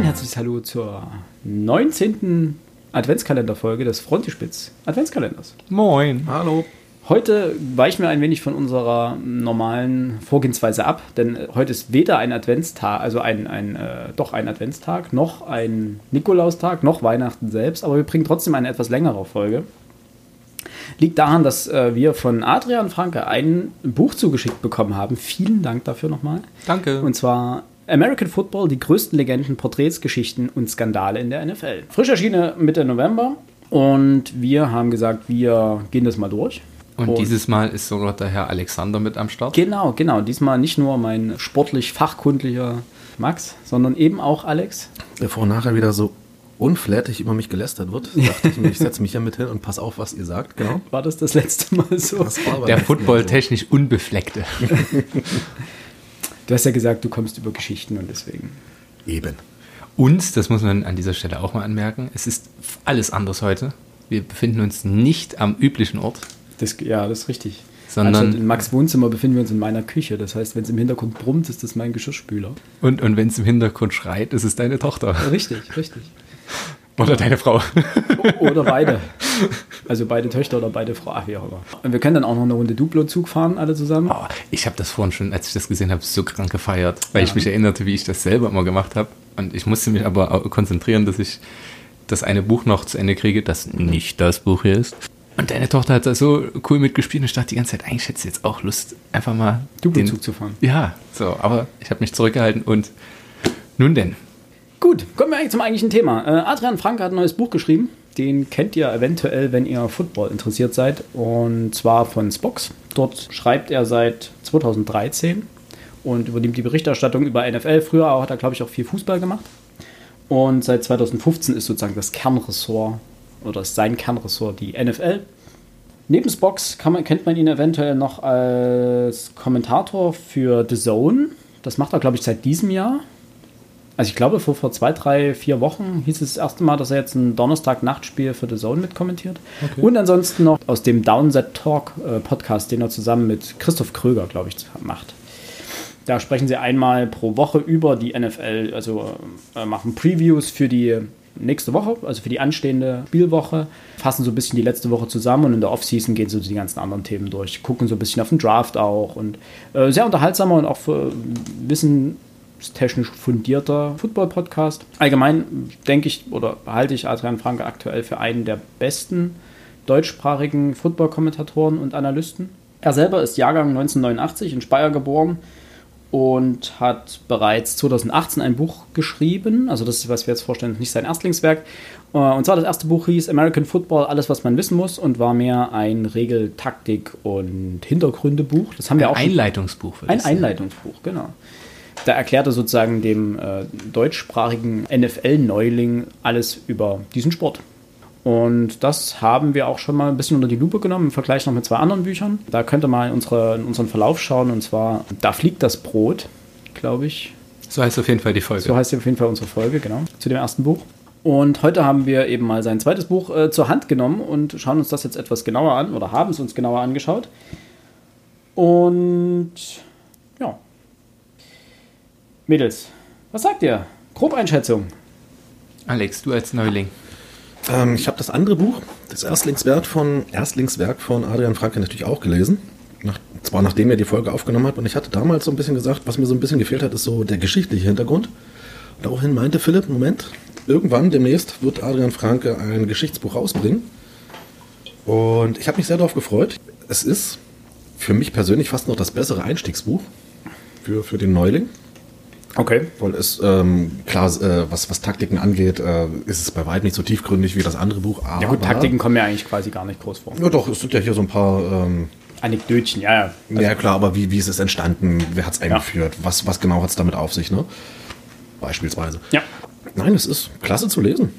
Ein herzliches Hallo zur 19. Adventskalenderfolge des Frontispitz Adventskalenders. Moin. Hallo. Heute weichen wir ein wenig von unserer normalen Vorgehensweise ab, denn heute ist weder ein Adventstag, also ein, ein äh, doch ein Adventstag, noch ein Nikolaustag, noch Weihnachten selbst, aber wir bringen trotzdem eine etwas längere Folge. Liegt daran, dass äh, wir von Adrian Franke ein Buch zugeschickt bekommen haben. Vielen Dank dafür nochmal. Danke. Und zwar American Football, die größten Legenden, Porträts, Geschichten und Skandale in der NFL. Frisch erschienen Mitte November und wir haben gesagt, wir gehen das mal durch. Und dieses Mal ist sogar der Herr Alexander mit am Start. Genau, genau. Diesmal nicht nur mein sportlich fachkundlicher Max, sondern eben auch Alex. Bevor nachher wieder so unflätig über mich gelästert wird, dachte ich mir, ich setze mich hier mit hin und pass auf, was ihr sagt. Genau. War das das letzte Mal so? Das war aber Der footballtechnisch Unbefleckte. Du hast ja gesagt, du kommst über Geschichten und deswegen. Eben. Und, das muss man an dieser Stelle auch mal anmerken, es ist alles anders heute. Wir befinden uns nicht am üblichen Ort, Das, ja, das ist richtig. Sondern- Anstatt in Max Wohnzimmer befinden wir uns in meiner Küche. Das heißt, wenn es im Hintergrund brummt, ist das mein Geschirrspüler. und, und wenn es im Hintergrund schreit, ist es deine Tochter. Richtig, richtig. Oder deine Frau. Oder beide. Also beide Töchter oder beide Frauen, wie auch immer. Und wir können dann auch noch eine Runde Duplo-Zug fahren, alle zusammen. Oh, ich habe das vorhin schon, als ich das gesehen habe, so krank gefeiert, weil ich mich erinnerte, wie ich das selber immer gemacht habe. Und ich musste mich aber auch konzentrieren, dass ich das eine Buch noch zu Ende kriege, das nicht das Buch hier ist. Und deine Tochter hat da so cool mitgespielt und ich dachte die ganze Zeit, eigentlich hätte sie jetzt auch Lust, einfach mal Duplo-Zug zu fahren. Ja, so, aber ich habe mich zurückgehalten und nun denn. Gut, kommen wir eigentlich zum eigentlichen Thema. Äh, Adrian Franke hat ein neues Buch geschrieben. Den kennt ihr eventuell, wenn ihr Football interessiert seid. Und zwar von Spox. Dort schreibt er seit 2013 und übernimmt die Berichterstattung über NFL. Früher hat er, glaube ich, auch viel Fußball gemacht. Und seit 2015 ist sozusagen das Kernressort oder ist sein Kernressort die NFL. Neben Spox man, kennt man ihn eventuell noch als Kommentator für The Zone. Das macht er, glaube ich, seit diesem Jahr. Also ich glaube, vor, vor zwei, drei, vier Wochen hieß es das erste Mal, dass er jetzt ein Donnerstag-Nachtspiel für The Zone mitkommentiert. Und ansonsten noch aus dem Downset Talk äh, Podcast, den er zusammen mit Christoph Kröger, glaube ich, macht. Da sprechen sie einmal pro Woche über die NFL, also äh, machen Previews für die nächste Woche, also für die anstehende Spielwoche, fassen so ein bisschen die letzte Woche zusammen und in der Offseason gehen so die ganzen anderen Themen durch, gucken so ein bisschen auf den Draft auch und äh, sehr unterhaltsamer und auch für wissenstechnisch fundierter Football-Podcast. Allgemein denke ich oder halte ich Adrian Franke aktuell für einen der besten deutschsprachigen Football-Kommentatoren und Analysten. Er selber ist Jahrgang 1989 in Speyer geboren und hat bereits 2018 ein Buch geschrieben. Also das ist, was wir jetzt vorstellen, nicht sein Erstlingswerk. Äh, Und zwar das erste Buch hieß American Football, alles, was man wissen muss und war mehr ein Regel-, Taktik- und Hintergründebuch. Das haben wir Ein auch schon- Einleitungsbuch. ein. Einleitungsbuch, genau. Da erklärt er sozusagen dem äh, deutschsprachigen NFL-Neuling alles über diesen Sport. Und das haben wir auch schon mal ein bisschen unter die Lupe genommen im Vergleich noch mit zwei anderen Büchern. Da könnt ihr mal in, unsere, in unseren Verlauf schauen und zwar Da fliegt das Brot, glaube ich. So heißt auf jeden Fall die Folge. So heißt auf jeden Fall unsere Folge, genau, zu dem ersten Buch. Und heute haben wir eben mal sein zweites Buch äh, zur Hand genommen und schauen uns das jetzt etwas genauer an oder haben es uns genauer angeschaut. Und ja. Mädels, was sagt ihr? Grobeinschätzung. Alex, du als Neuling. Ähm, ich habe das andere Buch, das Erstlingswerk von, Erstlingswerk von Adrian Franke natürlich auch gelesen. Nach, zwar nachdem er die Folge aufgenommen hat. Und ich hatte damals so ein bisschen gesagt, was mir so ein bisschen gefehlt hat, ist so der geschichtliche Hintergrund. Daraufhin meinte Philipp, Moment, irgendwann demnächst wird Adrian Franke ein Geschichtsbuch rausbringen. Und ich habe mich sehr darauf gefreut. Es ist für mich persönlich fast noch das bessere Einstiegsbuch für, für den Neuling. Okay. Weil es, ähm, klar, äh, was, was Taktiken angeht, äh, ist es bei weitem nicht so tiefgründig wie das andere Buch. Aber, Ja gut, Taktiken kommen ja eigentlich quasi gar nicht groß vor. Ja doch, es sind ja hier so ein paar, ähm, Anekdötchen, ja, ja. Also, ja klar, aber wie, wie ist es entstanden, wer hat es eingeführt, was, was genau hat es damit auf sich, ne? Beispielsweise. ja. Nein, es ist klasse zu lesen.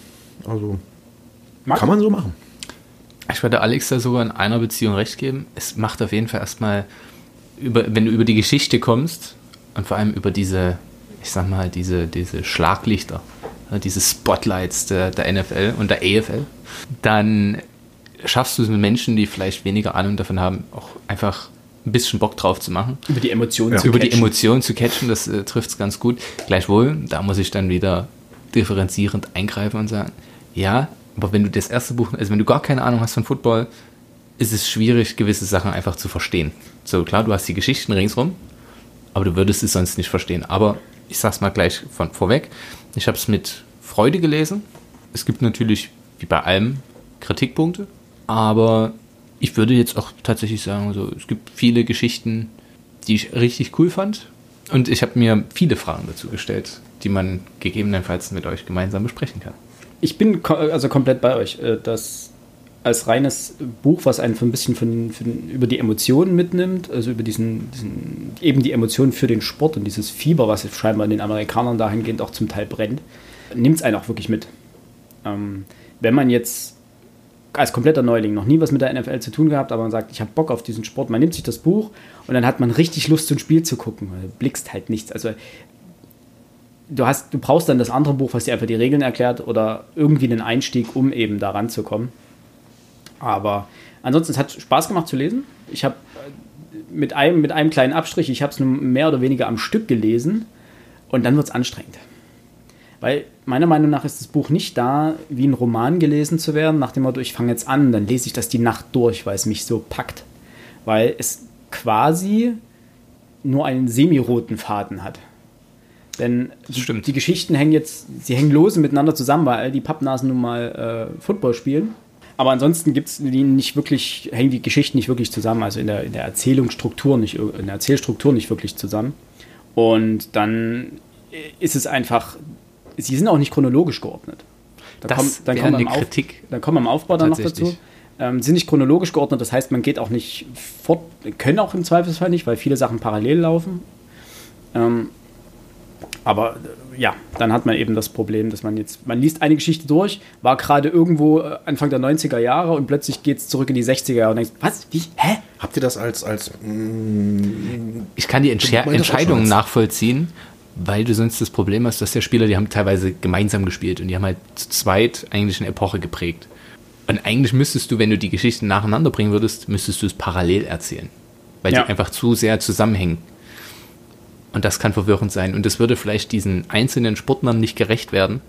Also Mag- kann man so machen. Ich würde Alex da sogar in einer Beziehung recht geben. Es macht auf jeden Fall erstmal, über, wenn du über die Geschichte kommst und vor allem über diese, ich sag mal, diese, diese Schlaglichter, ja, diese Spotlights der, der NFL und der AFL, dann schaffst du es mit Menschen, die vielleicht weniger Ahnung davon haben, auch einfach ein bisschen Bock drauf zu machen. Über die Emotionen Ja. zu über die catchen. Emotionen zu catchen, das äh, trifft es ganz gut. Gleichwohl, da muss ich dann wieder differenzierend eingreifen und sagen, ja, aber wenn du das erste Buch, also wenn du gar keine Ahnung hast von Football, ist es schwierig, gewisse Sachen einfach zu verstehen. So klar, du hast die Geschichten ringsrum, aber du würdest es sonst nicht verstehen. Aber ich sag's mal gleich von vorweg, ich habe es mit Freude gelesen. Es gibt natürlich, wie bei allem, Kritikpunkte, aber ich würde jetzt auch tatsächlich sagen, so, es gibt viele Geschichten, die ich richtig cool fand. Und ich habe mir viele Fragen dazu gestellt, die man gegebenenfalls mit euch gemeinsam besprechen kann. Ich bin also komplett bei euch. Äh, das als reines Buch, was einen ein bisschen von, von, über die Emotionen mitnimmt, also über diesen, diesen, eben die Emotionen für den Sport und dieses Fieber, was scheinbar in den Amerikanern dahingehend auch zum Teil brennt, nimmt es einen auch wirklich mit. Ähm, wenn man jetzt als kompletter Neuling noch nie was mit der NFL zu tun gehabt, aber man sagt, ich habe Bock auf diesen Sport, man nimmt sich das Buch und dann hat man richtig Lust, ein Spiel zu gucken, du blickst halt nichts. Also du hast, du brauchst dann das andere Buch, was dir einfach die Regeln erklärt oder irgendwie einen Einstieg, um eben da ranzukommen. Aber ansonsten, es hat Spaß gemacht zu lesen. Ich habe äh, mit einem, mit einem kleinen Abstrich, ich habe es nur mehr oder weniger am Stück gelesen und dann wird es anstrengend. Weil meiner Meinung nach ist das Buch nicht da, wie ein Roman gelesen zu werden, nach dem Motto, ich fange jetzt an, dann lese ich das die Nacht durch, weil es mich so packt. Weil es quasi nur einen semiroten Faden hat. Denn die Geschichten hängen jetzt, sie hängen lose miteinander zusammen, weil all die Pappnasen nun mal äh, Football spielen. Aber ansonsten gibt's die nicht wirklich, hängen die Geschichten nicht wirklich zusammen, also in der, in der Erzählungsstruktur nicht, in der Erzählstruktur nicht wirklich zusammen. Und dann ist es einfach, sie sind auch nicht chronologisch geordnet. Da das kommt, dann kommt eine Auf, Kritik. Dann kommen wir im Aufbau dann noch dazu. Ähm, sind nicht chronologisch geordnet, das heißt, man geht auch nicht fort, können auch im Zweifelsfall nicht, weil viele Sachen parallel laufen. Ähm, aber ja, dann hat man eben das Problem, dass man jetzt, man liest eine Geschichte durch, war gerade irgendwo äh, Anfang der 90er Jahre und plötzlich geht es zurück in die 60er Jahre und denkst, was? Wie? Hä? Habt ihr das als. als mm, ich kann die Entsche Entscheidungen nachvollziehen, weil du sonst das Problem hast, dass der Spieler, die haben teilweise gemeinsam gespielt und die haben halt zu zweit eigentlich eine Epoche geprägt. Und eigentlich müsstest du, wenn du die Geschichten nacheinander bringen würdest, müsstest du es parallel erzählen. Weil ja. die einfach zu sehr zusammenhängen. Und das kann verwirrend sein. Und das würde vielleicht diesen einzelnen Sportlern nicht gerecht werden.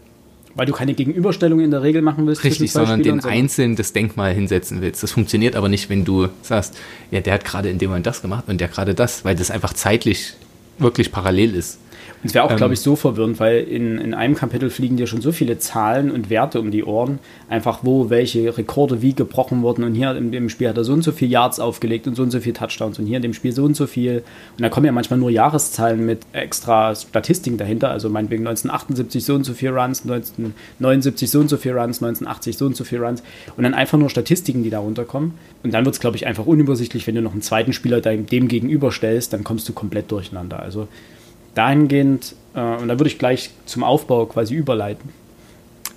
Weil du keine Gegenüberstellung in der Regel machen willst. Richtig, sondern Spielern, den Einzelnen das Denkmal hinsetzen willst. Das funktioniert aber nicht, wenn du sagst, ja, der hat gerade in dem Moment das gemacht und der gerade das, weil das einfach zeitlich wirklich parallel ist. Es wäre auch, ähm, glaube ich, so verwirrend, weil in, in einem Kapitel fliegen dir schon so viele Zahlen und Werte um die Ohren, einfach wo welche Rekorde wie gebrochen wurden. Und hier im, im Spiel hat er so und so viel Yards aufgelegt und so und so viel Touchdowns und hier in dem Spiel so und so viel. Und da kommen ja manchmal nur Jahreszahlen mit extra Statistiken dahinter. Also meinetwegen 1978 so und so viel Runs, 1979 so und so viel Runs, 1980 so und so viel Runs. Und dann einfach nur Statistiken, die da runterkommen. Und dann wird es, glaube ich, einfach unübersichtlich, wenn du noch einen zweiten Spieler dem gegenüberstellst, dann kommst du komplett durcheinander. Also dahingehend, äh, und da würde ich gleich zum Aufbau quasi überleiten.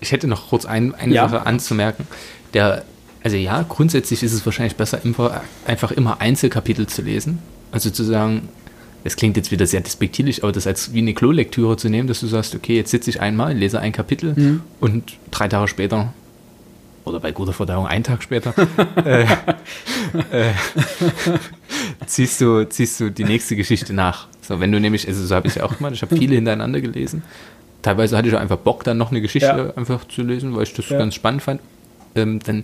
Ich hätte noch kurz ein, eine ja. Sache anzumerken. Der, also ja, grundsätzlich ist es wahrscheinlich besser, einfach immer Einzelkapitel zu lesen. Also zu sagen, es klingt jetzt wieder sehr despektierlich, aber das als wie eine Klolektüre zu nehmen, dass du sagst, okay, jetzt sitze ich einmal, lese ein Kapitel mhm. und drei Tage später oder bei guter Verdauung einen Tag später, äh, äh, ziehst, du, ziehst du die nächste Geschichte nach. So, wenn du nämlich, also so habe ich es ja auch gemacht, ich habe viele hintereinander gelesen. Teilweise hatte ich auch einfach Bock, dann noch eine Geschichte ja. einfach zu lesen, weil ich das ja. ganz spannend fand. Ähm, dann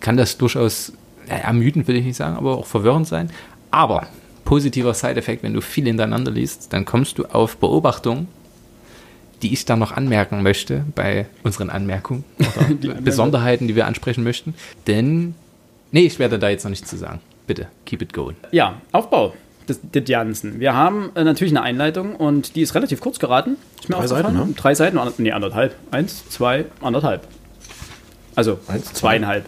kann das durchaus ja, ermüdend, will ich nicht sagen, aber auch verwirrend sein. Aber positiver Side-Effekt, wenn du viel hintereinander liest, dann kommst du auf Beobachtungen, die ich da noch anmerken möchte bei unseren Anmerkungen oder die Besonderheiten, die wir ansprechen möchten. Denn, nee, ich werde da jetzt noch nichts zu sagen. Bitte, keep it going. Ja, Aufbau des, des Jansen. Wir haben äh, natürlich eine Einleitung und die ist relativ kurz geraten. Ist mir Drei Seiten, ne? Drei Seiten, nee, anderthalb. Eins, zwei, anderthalb. Also Eins, zweieinhalb.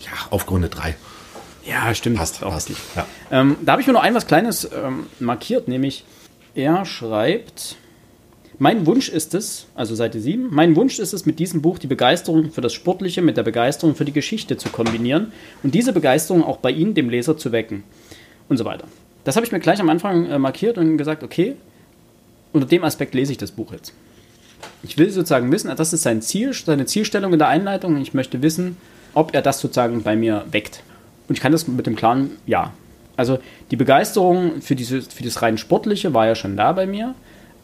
Ja, aufgerundet drei. Ja, stimmt. Passt, auch passt. Ja. Ähm, da habe ich mir noch ein was Kleines ähm, markiert, nämlich er schreibt mein Wunsch ist es, also Seite 7, mein Wunsch ist es, mit diesem Buch die Begeisterung für das Sportliche mit der Begeisterung für die Geschichte zu kombinieren und diese Begeisterung auch bei Ihnen, dem Leser, zu wecken. Und so weiter. Das habe ich mir gleich am Anfang äh, markiert und gesagt, okay, unter dem Aspekt lese ich das Buch jetzt. Ich will sozusagen wissen, das ist sein Ziel, seine Zielstellung in der Einleitung. Ich möchte wissen, ob er das sozusagen bei mir weckt. Und ich kann das mit dem klaren Ja. Also die Begeisterung für, diese, für das rein Sportliche war ja schon da bei mir.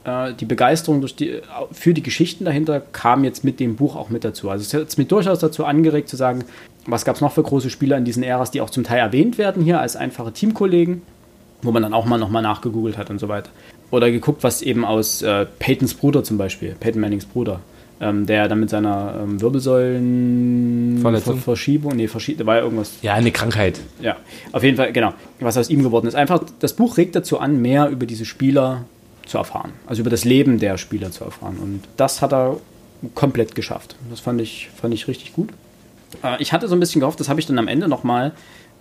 Äh, die Begeisterung die, für die Geschichten dahinter kam jetzt mit dem Buch auch mit dazu. Also es hat es mir durchaus dazu angeregt zu sagen, was gab es noch für große Spieler in diesen Äras, die auch zum Teil erwähnt werden hier als einfache Teamkollegen, wo man dann auch mal nochmal nachgegoogelt hat und so weiter. Oder geguckt, was eben aus äh, Peytons Bruder zum Beispiel, Peyton Mannings Bruder, ähm, der dann mit seiner ähm, Wirbelsäulenverschiebung, nee, Verschie da war ja irgendwas. Ja, eine Krankheit. Ja, auf jeden Fall, genau, was aus ihm geworden ist. Einfach, das Buch regt dazu an, mehr über diese Spieler zu erfahren, also über das Leben der Spieler zu erfahren. Und das hat er komplett geschafft. Das fand ich, fand ich richtig gut. Äh, ich hatte so ein bisschen gehofft, das habe ich dann am Ende nochmal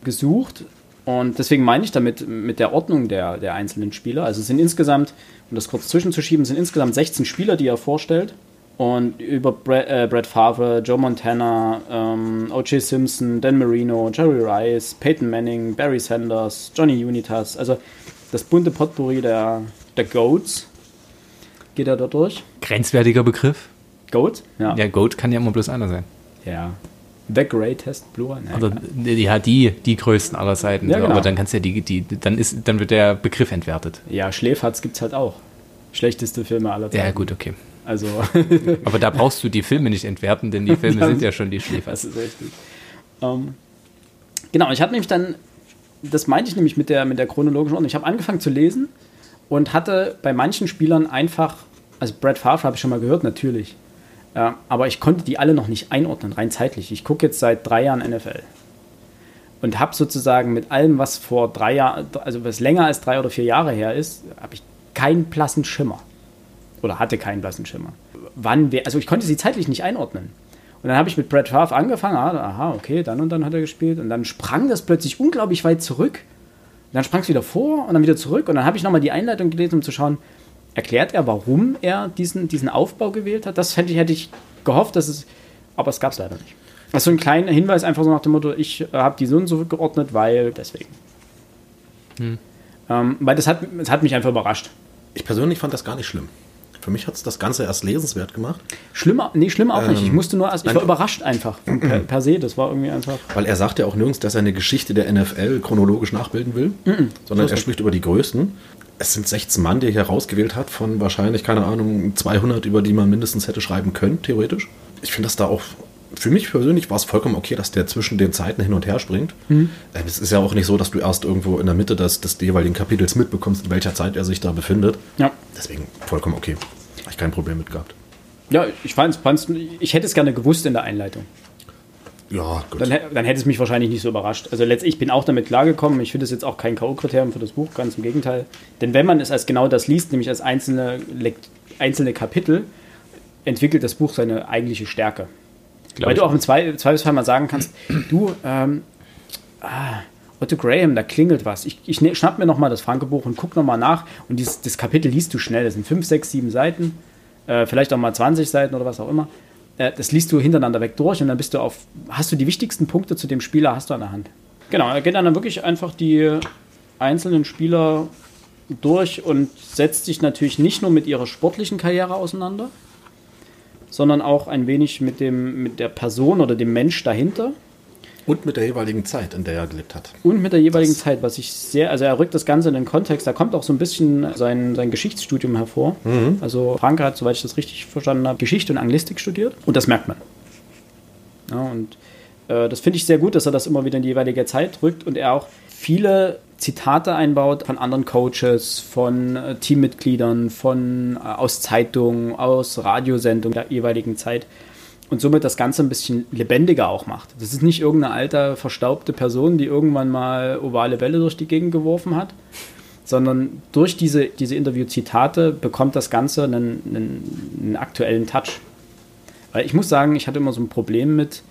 gesucht. Und deswegen meine ich damit mit der Ordnung der, der einzelnen Spieler. Also es sind insgesamt, um das kurz zwischenzuschieben, sind insgesamt 16 Spieler, die er vorstellt. Und über Brad, äh, Brad Favre, Joe Montana, ähm, O.J. Simpson, Dan Marino, Jerry Rice, Peyton Manning, Barry Sanders, Johnny Unitas. Also das bunte Potpourri der, der Goats geht er dort durch. Grenzwertiger Begriff. Goat? Ja. Ja, Goat kann ja immer bloß einer sein. ja. The Greatest Blue. Ja, Oder klar. ja, die, die größten aller Zeiten. Ja, So, genau. Aber dann kannst ja die, die, dann ist, dann wird der Begriff entwertet. ja Schläferz gibt es halt auch. Schlechteste Filme aller Zeiten. Ja, gut, okay. Also, Aber da brauchst du die Filme nicht entwerten, denn die Filme sind ja schon die Schläfer. das ist richtig. Ähm, genau, ich habe nämlich dann, das meinte ich nämlich mit der, mit der chronologischen Ordnung. Ich habe angefangen zu lesen und hatte bei manchen Spielern einfach, also Brad Favre habe ich schon mal gehört, natürlich. Ja, aber ich konnte die alle noch nicht einordnen, rein zeitlich. Ich gucke jetzt seit drei Jahren NFL. Und habe sozusagen mit allem, was vor drei Jahren, also was länger als drei oder vier Jahre her ist, habe ich keinen blassen Schimmer. Oder hatte keinen blassen Schimmer. Wann, also ich konnte sie zeitlich nicht einordnen. Und dann habe ich mit Brad Favre angefangen, ah, aha, okay, dann und dann hat er gespielt. Und dann sprang das plötzlich unglaublich weit zurück. Und dann sprang es wieder vor und dann wieder zurück. Und dann habe ich nochmal die Einleitung gelesen, um zu schauen, erklärt er, warum er diesen, diesen Aufbau gewählt hat. Das hätte ich, hätte ich gehofft, dass es, aber es gab es leider nicht. Also ein kleiner Hinweis einfach so nach dem Motto, ich äh, habe die so und so geordnet, weil deswegen. Ähm, weil das hat, das hat mich einfach überrascht. Ich persönlich fand das gar nicht schlimm. Für mich hat es das Ganze erst lesenswert gemacht, Schlimmer, nee, schlimmer auch nicht. Ich Ähm, musste nur, erst, ich war überrascht einfach per, per se. Das war irgendwie einfach. weil er sagt ja auch nirgends, dass er eine Geschichte der NFL chronologisch nachbilden will, sondern er spricht über die größten. Es sind 16 Mann, die er hier rausgewählt hat, von wahrscheinlich, keine Ahnung, 200, über die man mindestens hätte schreiben können, theoretisch. Ich finde das da auch, für mich persönlich war es vollkommen okay, dass der zwischen den Zeiten hin und her springt. Äh, Es ist ja auch nicht so, dass du erst irgendwo in der Mitte des, des jeweiligen Kapitels mitbekommst, in welcher Zeit er sich da befindet. Ja. Deswegen vollkommen okay. Habe ich kein Problem mit gehabt. Ja, ich fand's, fand's, ich hätte es gerne gewusst in der Einleitung. Ja, gut. Dann, dann hätte es mich wahrscheinlich nicht so überrascht. Also letztlich, ich bin auch damit klargekommen. Ich finde es jetzt auch kein K.O.-Kriterium für das Buch, ganz im Gegenteil. Denn wenn man es als genau das liest, nämlich als einzelne, einzelne Kapitel, entwickelt das Buch seine eigentliche Stärke. Glaub Weil du auch im Zwei- Zweifelsfall mal sagen kannst, du, ähm, ah, Otto Graham, da klingelt was. Ich, ich ne- schnapp mir nochmal das Franke-Buch und guck nochmal nach. Und dieses, das Kapitel liest du schnell. Das sind 5, 6, 7 Seiten. Äh, vielleicht auch mal 20 Seiten oder was auch immer. Äh, das liest du hintereinander weg durch und dann bist du auf, hast du die wichtigsten Punkte zu dem Spieler, hast du an der Hand. Genau, er geht dann wirklich einfach die einzelnen Spieler durch und setzt sich natürlich nicht nur mit ihrer sportlichen Karriere auseinander, sondern auch ein wenig mit, dem, mit der Person oder dem Mensch dahinter Und mit der jeweiligen Zeit, in der er gelebt hat. und mit der jeweiligen Zeit, was ich sehr, also er rückt das Ganze in den Kontext, da kommt auch so ein bisschen sein, sein Geschichtsstudium hervor. Also Franke hat, soweit ich das richtig verstanden habe, Geschichte und Anglistik studiert und das merkt man. Ja, und äh, das finde ich sehr gut, dass er das immer wieder in die jeweilige Zeit rückt und er auch viele Zitate einbaut von anderen Coaches, von äh, Teammitgliedern, von äh, aus Zeitungen, aus Radiosendungen der jeweiligen Zeit und somit das Ganze ein bisschen lebendiger auch macht. Das ist nicht irgendeine alte, verstaubte Person, die irgendwann mal ovale Bälle durch die Gegend geworfen hat, sondern durch diese, diese Interview-Zitate bekommt das Ganze einen, einen, einen aktuellen Touch. Weil ich muss sagen, ich hatte immer so ein Problem mit,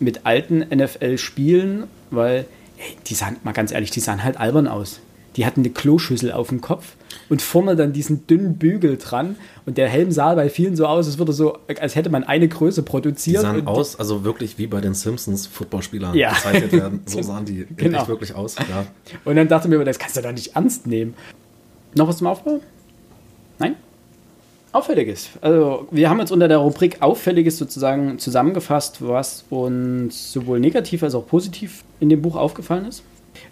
mit alten NFL-Spielen, weil, ey, die sahen, mal ganz ehrlich, die sahen halt albern aus. Die hatten eine Kloschüssel auf dem Kopf und vorne dann diesen dünnen Bügel dran. Und der Helm sah bei vielen so aus, als würde so, als hätte man eine Größe Die produziert. sahen und aus, also wirklich wie bei den Simpsons Footballspielern Ja. gezeichnet werden. So sahen die Genau. echt wirklich aus. Ja. Und dann dachte ich mir, das kannst du doch nicht ernst nehmen. Noch was zum Aufbau? Nein? Auffälliges. Also, wir haben jetzt unter der Rubrik Auffälliges sozusagen zusammengefasst, was uns sowohl negativ als auch positiv in dem Buch aufgefallen ist.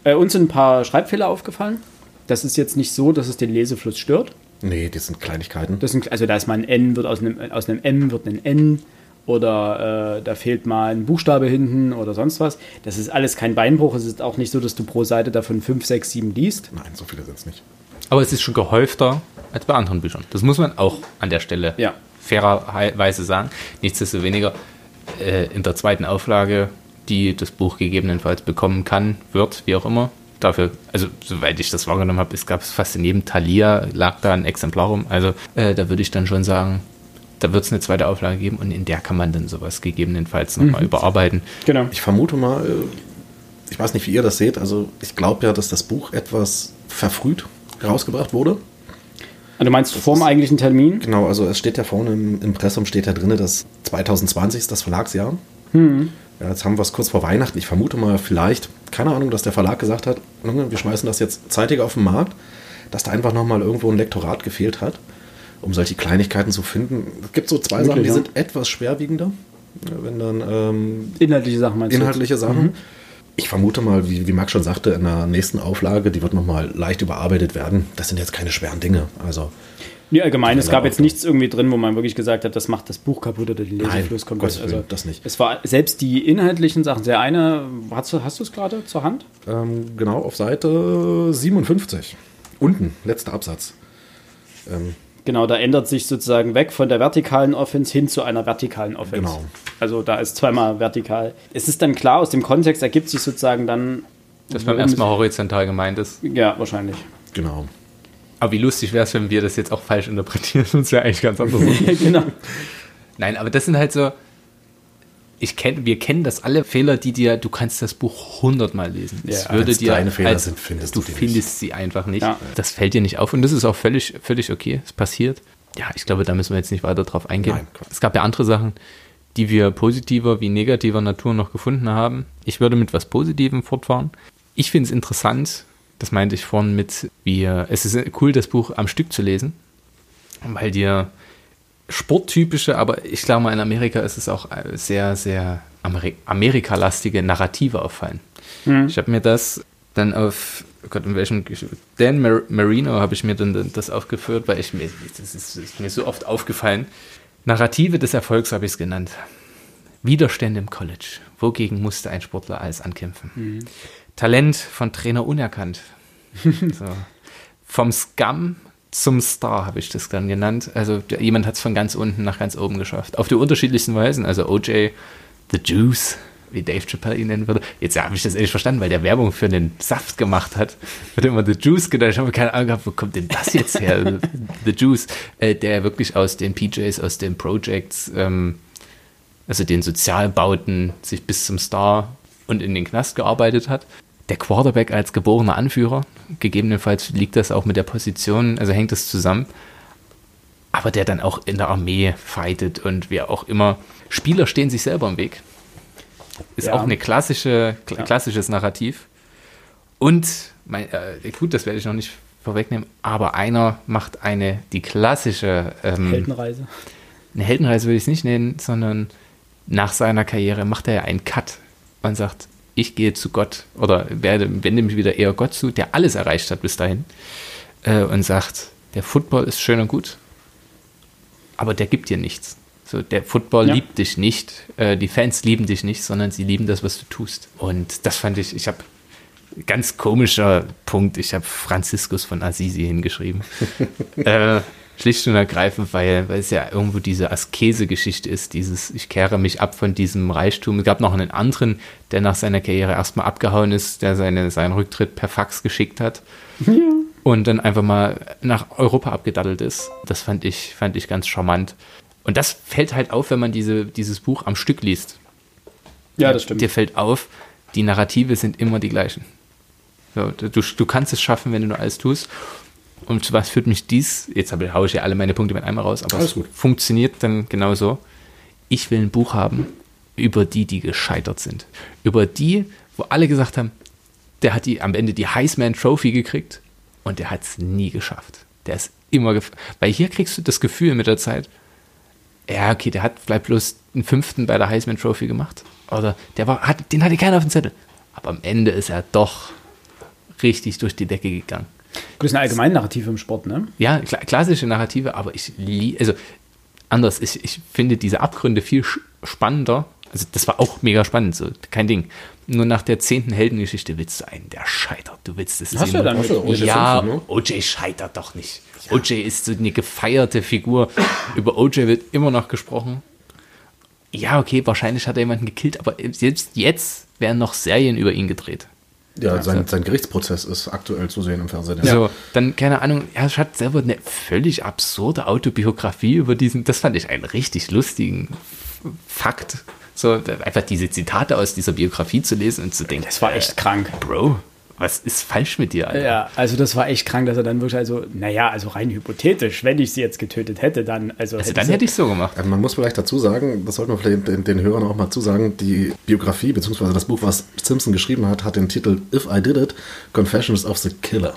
Äh, uns sind ein paar Schreibfehler aufgefallen. Das ist jetzt nicht so, dass es den Lesefluss stört. Nee, die sind Kleinigkeiten. Das sind, also da ist mal ein N, wird aus einem, aus einem M wird ein N oder äh, da fehlt mal ein Buchstabe hinten oder sonst was. Das ist alles kein Beinbruch. Es ist auch nicht so, dass du pro Seite davon 5, 6, 7 liest. Nein, so viele sind es nicht. Aber es ist schon gehäufter als bei anderen Büchern. Das muss man auch an der Stelle Ja. fairerweise sagen. Nichtsdestoweniger äh, in der zweiten Auflage, die das Buch gegebenenfalls bekommen kann, wird, wie auch immer. Dafür, also soweit ich das wahrgenommen habe, es gab fast in jedem Thalia, lag da ein Exemplar rum. Also äh, da würde ich dann schon sagen, da wird es eine zweite Auflage geben und in der kann man dann sowas gegebenenfalls nochmal überarbeiten. Genau. Ich vermute mal, äh, ich weiß nicht, wie ihr das seht, also ich glaube ja, dass das Buch etwas verfrüht rausgebracht wurde. Du meinst vor dem eigentlichen Termin? Genau, also es steht ja vorne im Impressum steht ja drin, dass 2020 ist das Verlagsjahr. Ja, jetzt haben wir es kurz vor Weihnachten. Ich vermute mal vielleicht, keine Ahnung, dass der Verlag gesagt hat, "Junge, wir schmeißen das jetzt zeitig auf den Markt, dass da einfach nochmal irgendwo ein Lektorat gefehlt hat, um solche Kleinigkeiten zu finden. Es gibt so zwei Möglich, Sachen, die ja. sind etwas schwerwiegender. Wenn dann ähm, Inhaltliche Sachen meinst inhaltliche Sachen. Ich vermute mal, wie, wie Max schon sagte, in der nächsten Auflage, die wird nochmal leicht überarbeitet werden. Das sind jetzt keine schweren Dinge. Also? Nee, allgemein, es gab jetzt nichts irgendwie drin, wo man wirklich gesagt hat, das macht das Buch kaputt oder den Lesefluss Nein, komplett. Also, das nicht. Es war selbst die inhaltlichen Sachen. Der eine, hast du hast du es gerade zur Hand? ähm, genau auf Seite 57. Unten, letzter Absatz. Ähm, Genau, da ändert sich sozusagen weg von der vertikalen Offense hin zu einer vertikalen Offense. Genau. Also da ist zweimal vertikal. Es ist dann klar, aus dem Kontext ergibt sich sozusagen dann. Das beim worum ersten Mal horizontal gemeint ist. Ja, wahrscheinlich. genau. Aber wie lustig wäre es, wenn wir das jetzt auch falsch interpretieren und es wäre eigentlich ganz anders. genau. Nein, aber das sind halt so. Ich kenn, wir kennen das alle Fehler, die dir, du kannst das Buch hundertmal lesen. Es Ja, würde wenn's dir deine Fehler als- sind, findest du du die nicht. findest sie einfach nicht. Ja. Das fällt dir nicht auf und das ist auch völlig, völlig okay. Es passiert. Ja, ich glaube, da müssen wir jetzt nicht weiter drauf eingehen. Nein, es gab ja andere Sachen, die wir positiver wie negativer Natur noch gefunden haben. Ich würde mit was Positivem fortfahren. Ich finde es interessant, das meinte ich vorhin mit, wie es ist cool, das Buch am Stück zu lesen, weil dir sporttypische, aber ich glaube mal in Amerika ist es auch sehr, sehr Ameri Amerikalastige Narrative auffallen. Ich habe mir das dann auf, oh Gott, in welchem, Dan Mar Marino habe ich mir dann das aufgeführt, weil ich mir, das ist, ist mir so oft aufgefallen. Narrative des Erfolgs habe ich es genannt. Widerstände im College. Wogegen musste ein Sportler alles ankämpfen? Talent von Trainer unerkannt. so. Vom Scum zum Star habe ich das dann genannt. Also jemand hat es von ganz unten nach ganz oben geschafft. Auf die unterschiedlichsten Weisen. Also OJ, The Juice, wie Dave Chappelle ihn nennen würde. Jetzt habe ich das ehrlich verstanden, weil der Werbung für den Saft gemacht hat. Wird immer The Juice genannt. Ich habe keine Ahnung gehabt, wo kommt denn das jetzt her? The Juice, äh, der wirklich aus den PJs, aus den Projects, ähm, also den Sozialbauten, sich bis zum Star und in den Knast gearbeitet hat. Der Quarterback als geborener Anführer, gegebenenfalls liegt das auch mit der Position, also hängt das zusammen. Aber der dann auch in der Armee fightet und wer auch immer. Spieler stehen sich selber im Weg. Ist Ja. auch eine klassische, kla- Ja. klassisches Narrativ. Und, mein, äh, gut, das werde ich noch nicht vorwegnehmen, aber einer macht eine, die klassische ähm, Heldenreise. eine Heldenreise will ich es nicht nennen, sondern nach seiner Karriere macht er ja einen Cut und sagt, ich gehe zu Gott oder werde, wende mich wieder eher Gott zu, der alles erreicht hat bis dahin äh, und sagt, der Football ist schön und gut, aber der gibt dir nichts. So, der Football Ja. liebt dich nicht, äh, die Fans lieben dich nicht, sondern sie lieben das, was du tust. Und das fand ich, ich habe ganz komischer Punkt, ich habe Franziskus von Assisi hingeschrieben. äh, schlicht und ergreifend, weil, weil es ja irgendwo diese Askese-Geschichte ist, dieses, ich kehre mich ab von diesem Reichtum. Es gab noch einen anderen, der nach seiner Karriere erstmal abgehauen ist, der seine, seinen Rücktritt per Fax geschickt hat und dann einfach mal nach Europa abgedaddelt ist. Das fand ich, fand ich ganz charmant. Und das fällt halt auf, wenn man diese, dieses Buch am Stück liest. Ja, das stimmt. Dir fällt auf, die Narrative sind immer die gleichen. So, du, du kannst es schaffen, wenn du nur alles tust. Und zu was führt mich dies? Jetzt habe, haue ich ja alle meine Punkte mit einmal raus, aber Alles es gut. funktioniert dann genauso. Ich will ein Buch haben über die, die gescheitert sind. Über die, wo alle gesagt haben, der hat die am Ende die Heisman Trophy gekriegt und der hat es nie geschafft. Der ist immer, weil hier kriegst du das Gefühl mit der Zeit, ja, okay, der hat vielleicht bloß einen fünften bei der Heisman Trophy gemacht. Oder der war, hat, den hatte keiner auf dem Zettel. Aber am Ende ist er doch richtig durch die Decke gegangen. Das ist eine allgemeine Narrative im Sport, ne? Ja, kla klassische Narrative, aber ich liebe, also anders, ich, ich finde diese Abgründe viel spannender. Also das war auch mega spannend, so kein Ding. Nur nach der zehnten Heldengeschichte willst du einen, der scheitert. Du willst, das ist Hast du dann Hast du OJ ja, Simpson, ne? OJ scheitert doch nicht. OJ ist so eine gefeierte Figur. Über OJ wird immer noch gesprochen. Ja, okay, wahrscheinlich hat er jemanden gekillt, aber selbst jetzt werden noch Serien über ihn gedreht. Ja, sein, sein Gerichtsprozess ist aktuell zu sehen im Fernsehen. So, dann, keine Ahnung, er hat selber eine völlig absurde Autobiografie über diesen, das fand ich einen richtig lustigen Fakt. So, einfach diese Zitate aus dieser Biografie zu lesen und zu denken, Das war echt krank. Bro, was ist falsch mit dir, Alter? Ja, also das war echt krank, dass er dann wirklich, also, naja, also rein hypothetisch, wenn ich sie jetzt getötet hätte, dann, also, Also dann hätte ich so gemacht. Also man muss vielleicht dazu sagen, das sollte man vielleicht den, den Hörern auch mal zusagen, die Biografie bzw. das Buch, was Simpson geschrieben hat, hat den Titel If I Did It, Confessions of the Killer.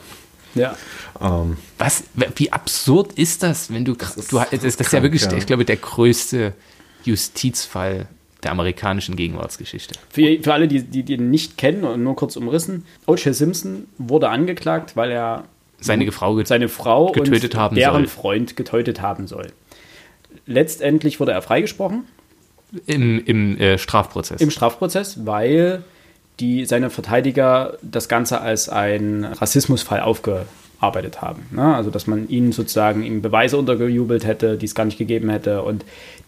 ja. Ähm, Was, wie absurd ist das, wenn du, das ist- du das, das ist ja wirklich, ja. ich glaube, der größte Justizfall der amerikanischen Gegenwartsgeschichte. Für, für alle, die, die ihn nicht kennen und nur kurz umrissen, O.J. Simpson wurde angeklagt, weil er Seine Frau get- seine Frau getötet und haben deren soll. Freund getötet haben soll. Letztendlich wurde er freigesprochen im, im äh, Strafprozess. im Strafprozess, weil die, seine Verteidiger das Ganze als einen Rassismusfall aufgearbeitet haben. Ne? Also, dass man ihnen sozusagen ihm Beweise untergejubelt hätte, die es gar nicht gegeben hätte. Und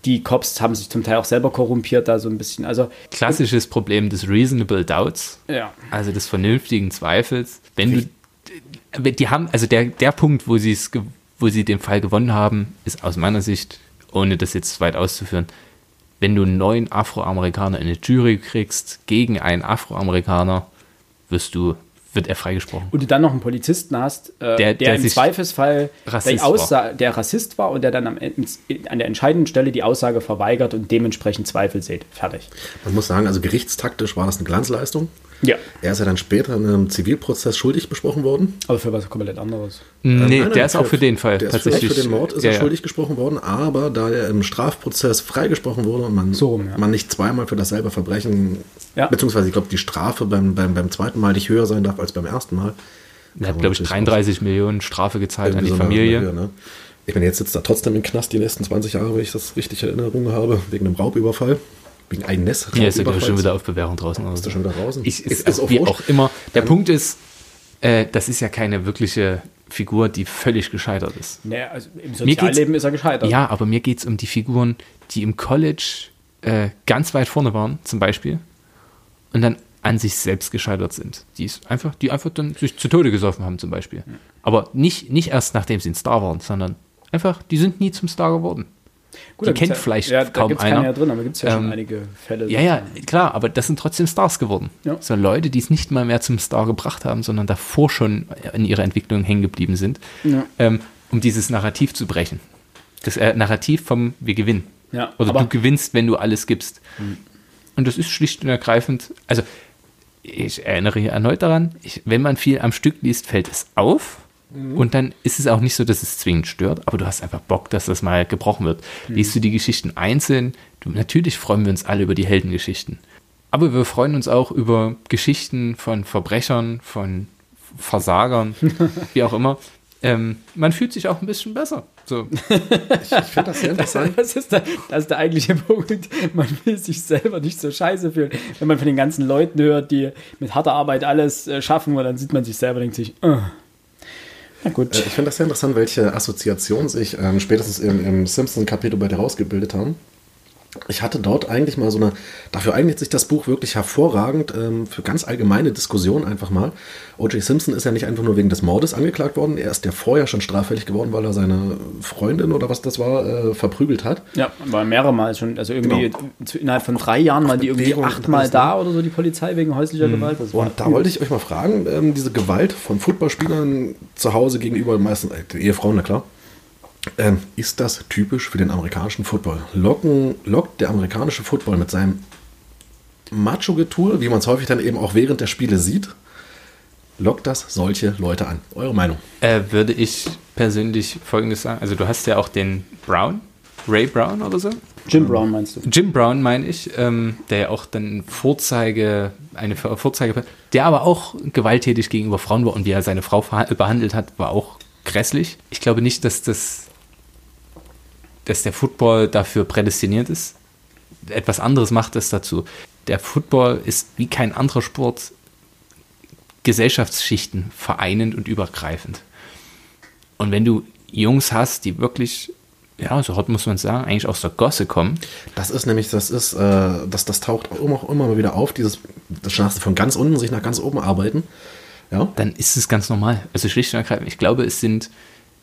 die Cops haben sich zum Teil auch selber korrumpiert, da so ein bisschen. Also, Klassisches Problem des Reasonable Doubts. ja. Also des vernünftigen Zweifels. Wenn du, die haben, also der, der Punkt, wo sie es, wo sie den Fall gewonnen haben, ist aus meiner Sicht, ohne das jetzt weit auszuführen, wenn du neun Afroamerikaner in eine Jury kriegst gegen einen Afroamerikaner, wirst du, wird er freigesprochen. Und du dann noch einen Polizisten hast, äh, Der- der, der im Zweifelsfall Rassist der, Aussa der Rassist war und der dann am, Ende- an der entscheidenden Stelle die Aussage verweigert und dementsprechend Zweifel sieht. Fertig. man muss sagen, also gerichtstaktisch war das eine Glanzleistung. Ja. Er ist ja dann später in einem Zivilprozess schuldig besprochen worden. Aber für was komplett anderes. nee, Ähm, nein, der nein, ist auch für den Fall Der ist tatsächlich. für, für den Mord ist ja, er ja. schuldig gesprochen worden, aber da er im Strafprozess freigesprochen wurde und man, So ja. man nicht zweimal für dasselbe Verbrechen, Ja. beziehungsweise ich glaube, die Strafe beim, beim, beim zweiten Mal nicht höher sein darf als beim ersten Mal. Er hat, glaube ich, 33 Millionen Strafe gezahlt an die so eine- Familie. Höhe, ne? Ich meine, jetzt sitzt er trotzdem im Knast die nächsten 20 Jahre, wenn ich das richtig in Erinnerung habe, wegen einem Raubüberfall. Wegen einem Nest. Hier ist er ich, schon wieder auf Bewährung draußen. Ist er schon wieder draußen? Ich, ist, Ist- ist auch, wie auch immer. Der Punkt ist, äh, das ist ja keine wirkliche Figur, die völlig gescheitert ist. Naja, also im Sozialleben ist er gescheitert. Ja, aber mir geht es um die Figuren, die im College äh, ganz weit vorne waren, zum Beispiel, und dann an sich selbst gescheitert sind. Die, ist einfach, die einfach dann sich zu Tode gesoffen haben, zum Beispiel. Aber nicht, nicht erst nachdem sie ein Star waren, sondern einfach, die sind nie zum Star geworden. Gut, die kennt ja, vielleicht ja, kaum einer. ja drin, aber gibt es ja schon Ähm, einige Fälle. Ja, ja, klar, aber das sind trotzdem Stars geworden. Ja. So Leute, die es nicht mal mehr zum Star gebracht haben, sondern davor schon in ihrer Entwicklung hängen geblieben sind, Ja. ähm, um dieses Narrativ zu brechen. Das äh, Narrativ vom Wir gewinnen. Ja, Oder du gewinnst, wenn du alles gibst. Und das ist schlicht und ergreifend, also ich erinnere hier erneut daran, ich, wenn man viel am Stück liest, fällt es auf. Und dann ist es auch nicht so, dass es zwingend stört, aber du hast einfach Bock, dass das mal gebrochen wird. Liest du die Geschichten einzeln, du, natürlich freuen wir uns alle über die Heldengeschichten. Aber wir freuen uns auch über Geschichten von Verbrechern, von Versagern, wie auch immer. Ähm, man fühlt sich auch ein bisschen besser. So. Ich finde das sehr interessant. Das ist, der, das ist der eigentliche Punkt. Man will sich selber nicht so scheiße fühlen. Wenn man von den ganzen Leuten hört, die mit harter Arbeit alles äh, schaffen, dann sieht man sich selber und denkt sich, äh. Gut. Äh, Ich finde das sehr interessant, welche Assoziation sich ähm, spätestens im, im Simpson-Kapitel bei dir rausgebildet haben. Ich hatte dort eigentlich mal so eine, dafür eignet sich das Buch wirklich hervorragend ähm, für ganz allgemeine Diskussionen einfach mal. O.J. Simpson ist ja nicht einfach nur wegen des Mordes angeklagt worden, er ist ja vorher schon straffällig geworden, weil er seine Freundin oder was das war, äh, verprügelt hat. Ja, war mehrere Mal schon. Also irgendwie Genau. innerhalb von drei Jahren waren die irgendwie achtmal da oder so, die Polizei wegen häuslicher Gewalt. Das war Und da wollte ich euch mal fragen, ähm, diese Gewalt von Footballspielern zu Hause gegenüber meistens äh, Ehefrauen, na klar. Ähm, ist das typisch für den amerikanischen Football? Locken, lockt der amerikanische Football mit seinem Macho-Getue, wie man es häufig dann eben auch während der Spiele sieht, lockt das solche Leute an? Eure Meinung? Äh, würde ich persönlich folgendes sagen. Also du hast ja auch den Brown, Ray Brown oder so. Jim Brown meinst du? Jim Brown meine ich, ähm, der ja auch dann Vorzeige, eine Vorzeige, der aber auch gewalttätig gegenüber Frauen war und wie er seine Frau behandelt hat, war auch grässlich. Ich glaube nicht, dass das, dass der Football dafür prädestiniert ist. Etwas anderes macht es dazu. Der Football ist wie kein anderer Sport Gesellschaftsschichten vereinend und übergreifend. Und wenn du Jungs hast, die wirklich ja, so hart muss man sagen, eigentlich aus der Gosse kommen. Das ist nämlich, das ist, äh, das, das taucht auch immer, immer mal wieder auf, dieses, das hast du von ganz unten sich nach ganz oben arbeiten. Ja. Dann ist es ganz normal. Also schlicht und ergreifend, ich glaube, es sind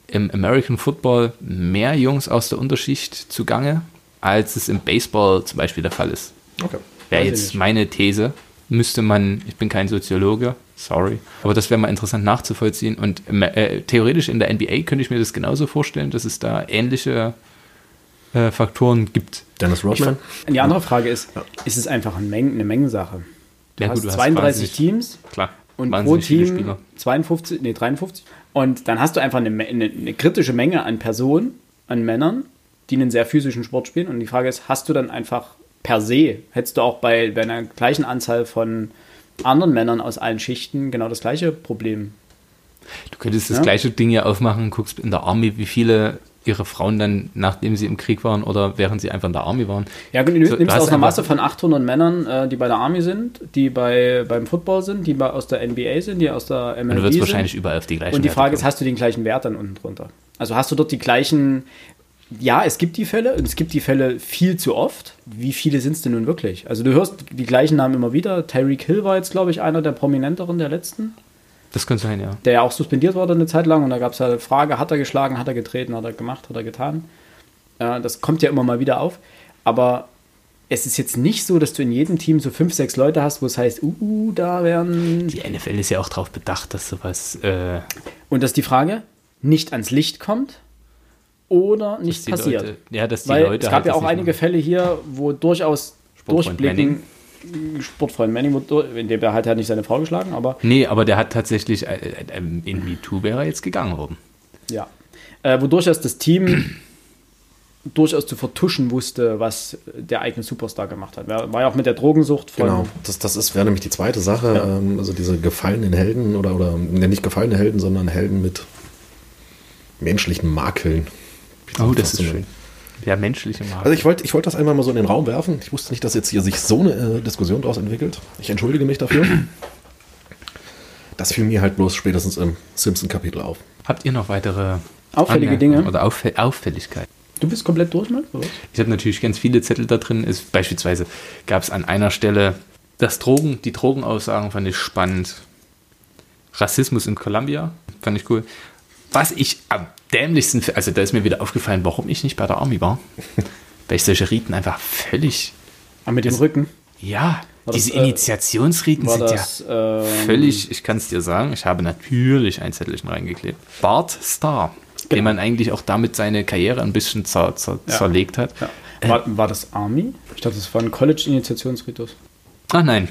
im American Football mehr Jungs aus der Unterschicht zugange, als es im Baseball zum Beispiel der Fall ist. Okay. Wäre jetzt meine These. Müsste man, ich bin kein Soziologe, sorry, aber das wäre mal interessant nachzuvollziehen. Und äh, theoretisch in der NBA könnte ich mir das genauso vorstellen, dass es da ähnliche äh, Faktoren gibt. Dennis Rodman? Die andere Frage ist, ja. ist es einfach eine, Menge, eine Mengensache? Du ja, hast gut, du 32 hast Teams. Klar. Und pro Team 52, nee, 53. Und dann hast du einfach eine, eine, eine kritische Menge an Personen, an Männern, die einen sehr physischen Sport spielen. Und die Frage ist, hast du dann einfach per se, hättest du auch bei, bei einer gleichen Anzahl von anderen Männern aus allen Schichten genau das gleiche Problem. Du könntest das ja? gleiche Ding ja aufmachen, guckst in der Army, wie viele ihre Frauen dann, nachdem sie im Krieg waren oder während sie einfach in der Army waren. Ja, du nimmst du aus einer Masse von 800 Männern, äh, die bei der Army sind, die bei, beim Football sind, die bei, aus der NBA sind, die aus der MLB sind. Und du wirst wahrscheinlich überall auf die gleichen Und die Frage Werte ist, hast du den gleichen Wert dann unten drunter? Also hast du dort die gleichen ja, es gibt die Fälle und es gibt die Fälle viel zu oft. Wie viele sind es denn nun wirklich? Also du hörst die gleichen Namen immer wieder. Tyreek Hill war jetzt, glaube ich, einer der prominenteren der letzten. Das könnte sein, ja. Der ja auch suspendiert wurde eine Zeit lang und da gab es ja eine Frage, hat er geschlagen, hat er getreten, hat er gemacht, hat er getan. Äh, das kommt ja immer mal wieder auf. Aber es ist jetzt nicht so, dass du in jedem Team so fünf, sechs Leute hast, wo es heißt, uh, da werden... Die NFL ist ja auch darauf bedacht, dass sowas... Äh und dass die Frage nicht ans Licht kommt oder nichts passiert. Leute, ja, dass die Weil Leute es gab halt ja auch einige Fälle hier, wo durchaus durchblicken. Sportfreund Manning, in dem er halt, hat nicht seine Frau geschlagen, aber. Nee, aber der hat tatsächlich, äh, äh, in MeToo wäre er jetzt gegangen worden. Ja. Äh, wo durchaus das Team durchaus zu vertuschen wusste, was der eigene Superstar gemacht hat. War ja auch mit der Drogensucht von. Genau, das, das ist, wäre nämlich die zweite Sache. Ja. Ähm, also diese gefallenen Helden oder, oder nicht gefallene Helden, sondern Helden mit menschlichen Makeln. Oh, das ist schön. Ja, menschliche Marke. Also ich wollte ich wollt das einmal mal so in den Raum werfen. Ich wusste nicht, dass jetzt hier sich so eine äh, Diskussion daraus entwickelt. Ich entschuldige mich dafür. Das fiel mir halt bloß spätestens im Simpson-Kapitel auf. Habt ihr noch weitere auffällige Dinge oder Auffäll Auffälligkeit? Du bist komplett durch, Mann? Ich habe natürlich ganz viele Zettel da drin. Ist, beispielsweise gab es an einer Stelle das Drogen, die Drogenaussagen fand ich spannend. Rassismus in Columbia fand ich cool. Was ich am dämlichsten, also da ist mir wieder aufgefallen, warum ich nicht bei der Army war. Weil ich solche Riten einfach völlig. Aber mit dem Rücken? Ja, war diese das, äh, Initiationsriten sind das, ja ähm, völlig, ich kann es dir sagen, ich habe natürlich ein Zettelchen reingeklebt. Bart Star, genau. den man eigentlich auch damit seine Karriere ein bisschen zer, zer, ja. zerlegt hat. Ja. War, war, das Army? Ich dachte, das war ein College-Initiationsritus. Ach nein.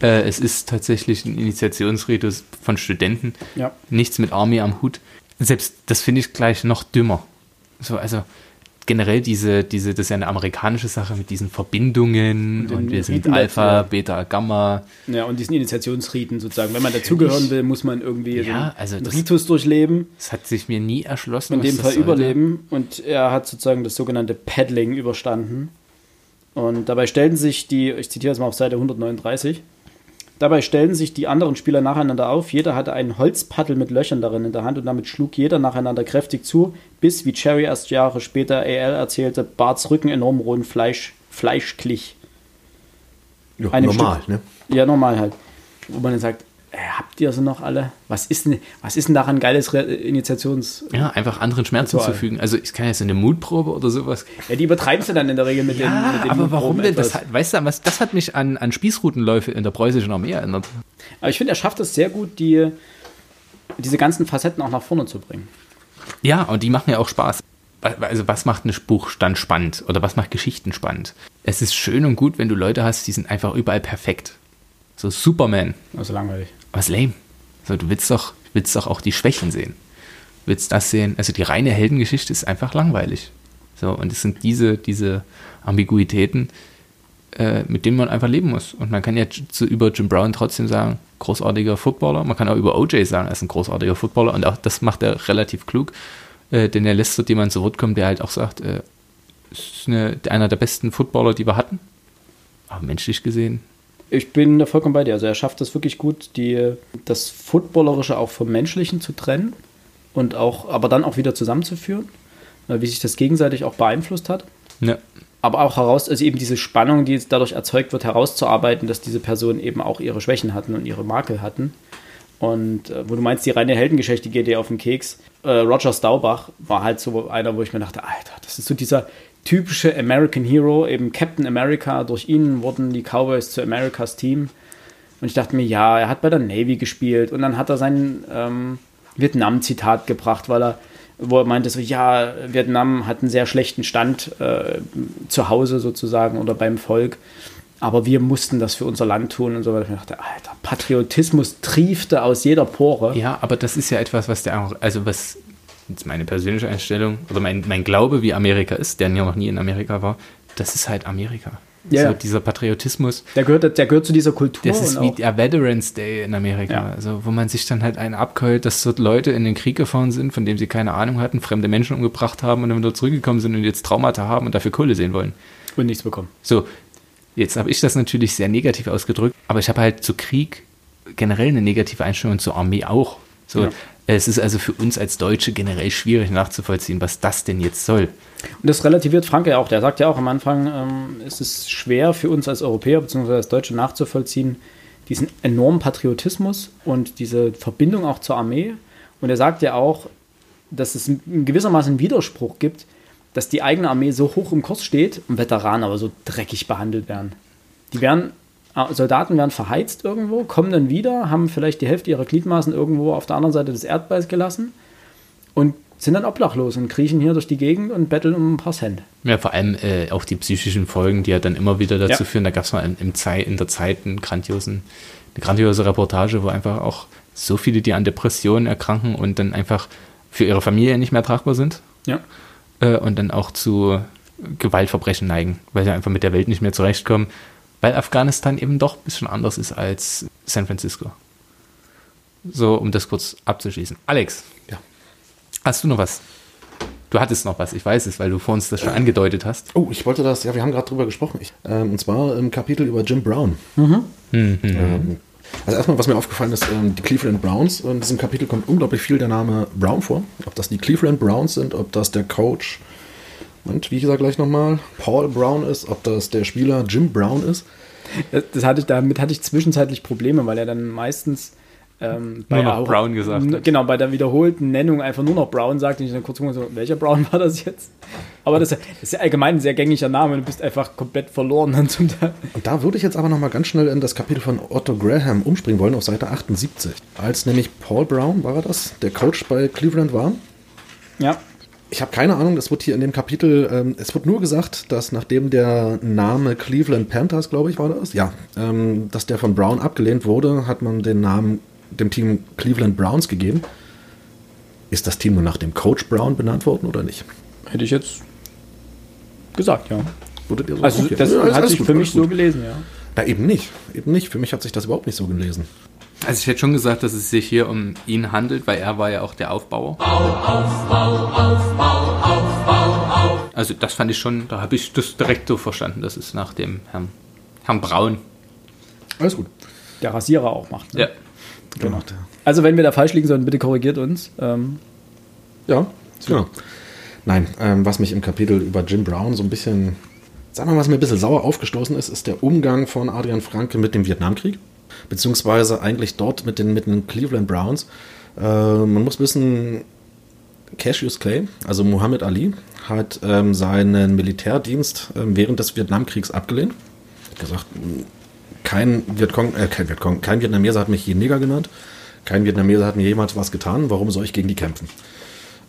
Äh, es ist tatsächlich ein Initiationsritus von Studenten. Ja. Nichts mit Army am Hut selbst das finde ich gleich noch dümmer. So, also generell diese, diese, das ist ja eine amerikanische Sache mit diesen Verbindungen und, und wir sind Alpha, ja. Beta, Gamma. Ja, und diesen Initiationsriten sozusagen. Wenn man dazugehören will, muss man irgendwie ja, also einen Ritus durchleben. Das hat sich mir nie erschlossen. In dem Fall überleben. Und er hat sozusagen das sogenannte Paddling überstanden. Und dabei stellten sich die, ich zitiere jetzt mal auf Seite 139, Dabei stellten sich die anderen Spieler nacheinander auf. Jeder hatte einen Holzpaddel mit Löchern darin in der Hand und damit schlug jeder nacheinander kräftig zu, bis, wie Cherry erst Jahre später AL erzählte, Barts Rücken enorm rohen Fleisch, Fleisch glich. Ja, normal, Stück, ne? Ja, normal halt. Wo man dann sagt, habt ihr sie noch alle? Was ist denn, was ist denn daran geiles Re Initiations... Ja, einfach anderen Schmerzen Ritual. zufügen. Also ich kann jetzt eine Mutprobe oder sowas. Ja, die übertreibst du dann in der Regel mit ja, den, mit den aber warum denn? Das, weißt du, was, das hat mich an, an Spießrutenläufe in der preußischen Armee erinnert. Aber ich finde, er schafft es sehr gut, die, diese ganzen Facetten auch nach vorne zu bringen. Ja, und die machen ja auch Spaß. Also was macht ein Buch dann spannend oder was macht Geschichten spannend? Es ist schön und gut, wenn du Leute hast, die sind einfach überall perfekt. So Superman. Also langweilig. Was lame. So, du willst doch, willst doch auch die Schwächen sehen. Du willst das sehen. Also die reine Heldengeschichte ist einfach langweilig. So, und es sind diese, diese Ambiguitäten, äh, mit denen man einfach leben muss. Und man kann ja zu, über Jim Brown trotzdem sagen, großartiger Footballer. Man kann auch über OJ sagen, er ist ein großartiger Footballer. Und auch das macht er relativ klug, äh, denn er lässt dort jemand zu Wort kommen, der halt auch sagt, äh, ist eine, einer der besten Footballer, die wir hatten. Aber menschlich gesehen. Ich bin da vollkommen bei dir. Also er schafft es wirklich gut, die, das Footballerische auch vom Menschlichen zu trennen und auch, aber dann auch wieder zusammenzuführen, äh, wie sich das gegenseitig auch beeinflusst hat. Ja. Aber auch heraus, also eben diese Spannung, die dadurch erzeugt wird, herauszuarbeiten, dass diese Personen eben auch ihre Schwächen hatten und ihre Makel hatten. Und äh, wo du meinst, die reine Heldengeschichte geht dir auf den Keks. Äh, Roger Staubach war halt so einer, wo ich mir dachte, Alter, das ist so dieser typische American Hero, eben Captain America. Durch ihn wurden die Cowboys zu Americas Team. Und ich dachte mir, ja, er hat bei der Navy gespielt und dann hat er sein ähm, Vietnam-Zitat gebracht, weil er wo er meinte so, ja, Vietnam hat einen sehr schlechten Stand äh, zu Hause sozusagen oder beim Volk, aber wir mussten das für unser Land tun und so weiter. Ich dachte, Alter, Patriotismus triefte aus jeder Pore. Ja, aber das ist ja etwas, was der also was jetzt meine persönliche Einstellung oder mein, mein Glaube, wie Amerika ist, der ja noch nie in Amerika war, das ist halt Amerika. Ja. So dieser Patriotismus. Der gehört, der gehört zu dieser Kultur. Das ist wie der Veterans Day in Amerika, Ja. also wo man sich dann halt einen abkeult, dass dort Leute in den Krieg gefahren sind, von dem sie keine Ahnung hatten, fremde Menschen umgebracht haben und dann wieder zurückgekommen sind und jetzt Traumata haben und dafür Kohle sehen wollen. und nichts bekommen. So, jetzt habe ich das natürlich sehr negativ ausgedrückt, aber ich habe halt zu Krieg generell eine negative Einstellung und zur Armee auch. So, Ja. Es ist also für uns als Deutsche generell schwierig nachzuvollziehen, was das denn jetzt soll. Und das relativiert Franke ja auch. Der sagt ja auch am Anfang, ähm, es ist schwer für uns als Europäer bzw. als Deutsche nachzuvollziehen, diesen enormen Patriotismus und diese Verbindung auch zur Armee. Und er sagt ja auch, dass es in gewissermaßen Widerspruch gibt, dass die eigene Armee so hoch im Kurs steht und Veteranen aber so dreckig behandelt werden. Die werden, Soldaten werden verheizt irgendwo, kommen dann wieder, haben vielleicht die Hälfte ihrer Gliedmaßen irgendwo auf der anderen Seite des Erdballs gelassen und sind dann obdachlos und kriechen hier durch die Gegend und betteln um ein paar Cent. Ja, vor allem äh, auch die psychischen Folgen, die ja dann immer wieder dazu Ja. führen. Da gab es mal im Zei in der Zeit einen grandiosen, eine grandiose Reportage, wo einfach auch so viele, die an Depressionen erkranken und dann einfach für ihre Familie nicht mehr tragbar sind Ja. äh, und dann auch zu Gewaltverbrechen neigen, weil sie einfach mit der Welt nicht mehr zurechtkommen, weil Afghanistan eben doch ein bisschen anders ist als San Francisco. So, um das kurz abzuschließen. Alex, Ja. hast du noch was? Du hattest noch was, ich weiß es, weil du vor uns das schon angedeutet hast. Oh, ich wollte das, ja, wir haben gerade drüber gesprochen. Ich, ähm, und zwar im Kapitel über Jim Brown. Mhm. Ähm, also erstmal, was mir aufgefallen ist, ähm, die Cleveland Browns. In diesem Kapitel kommt unglaublich viel der Name Brown vor. Ob das die Cleveland Browns sind, ob das der Coach, und wie gesagt gleich nochmal, Paul Brown ist, ob das der Spieler Jim Brown ist. Das, das hatte ich, damit hatte ich zwischenzeitlich Probleme, weil er dann meistens ähm, Nur noch auch- Brown gesagt hat. Genau, bei der wiederholten Nennung einfach nur noch Brown sagt und ich dann kurz gucke, so, welcher Brown war das jetzt? Aber das, das ist ja allgemein ein sehr gängiger Name, du bist einfach komplett verloren dann zum Teil. Und da würde ich jetzt aber nochmal ganz schnell in das Kapitel von Otto Graham umspringen wollen, auf Seite 78. Als nämlich Paul Brown, war er das, der Coach bei Cleveland war. Ja, Ich habe keine Ahnung, das wird hier in dem Kapitel, ähm, es wird nur gesagt, dass nachdem der Name Cleveland Panthers, glaube ich, war das, ja, ähm, dass der von Brown abgelehnt wurde, hat man den Namen dem Team Cleveland Browns gegeben. Ist das Team nur nach dem Coach Brown benannt worden oder nicht? hätte ich jetzt gesagt, ja. Würdet ihr so Also das Ja, hat sich gut, für mich so gut. gelesen, ja. Na, eben nicht. Eben nicht. Für mich hat sich das überhaupt nicht so gelesen. Also ich hätte schon gesagt, dass es sich hier um ihn handelt, weil er war ja auch der Aufbauer. Also das fand ich schon, da habe ich das direkt so verstanden, das ist nach dem Herrn, Herrn Braun. Alles gut. Der Rasierer auch macht. Ne? Ja. Genau. Also wenn wir da falsch liegen sollten, bitte korrigiert uns. Ähm, Ja, genau. Nein, ähm, was mich im Kapitel über Jim Brown so ein bisschen, sagen wir mal, was mir ein bisschen sauer aufgestoßen ist, ist der Umgang von Adrian Franke mit dem Vietnamkrieg. Beziehungsweise eigentlich dort mit den, mit den Cleveland Browns. Äh, man muss wissen, Cassius Clay, also Muhammad Ali, hat ähm, seinen Militärdienst ähm, während des Vietnamkriegs abgelehnt. Hat gesagt, kein Vietcong, äh, kein Vietcong, kein Vietnameser hat mich je Neger genannt. Kein Vietnameser hat mir jemals was getan. Warum soll ich gegen die kämpfen?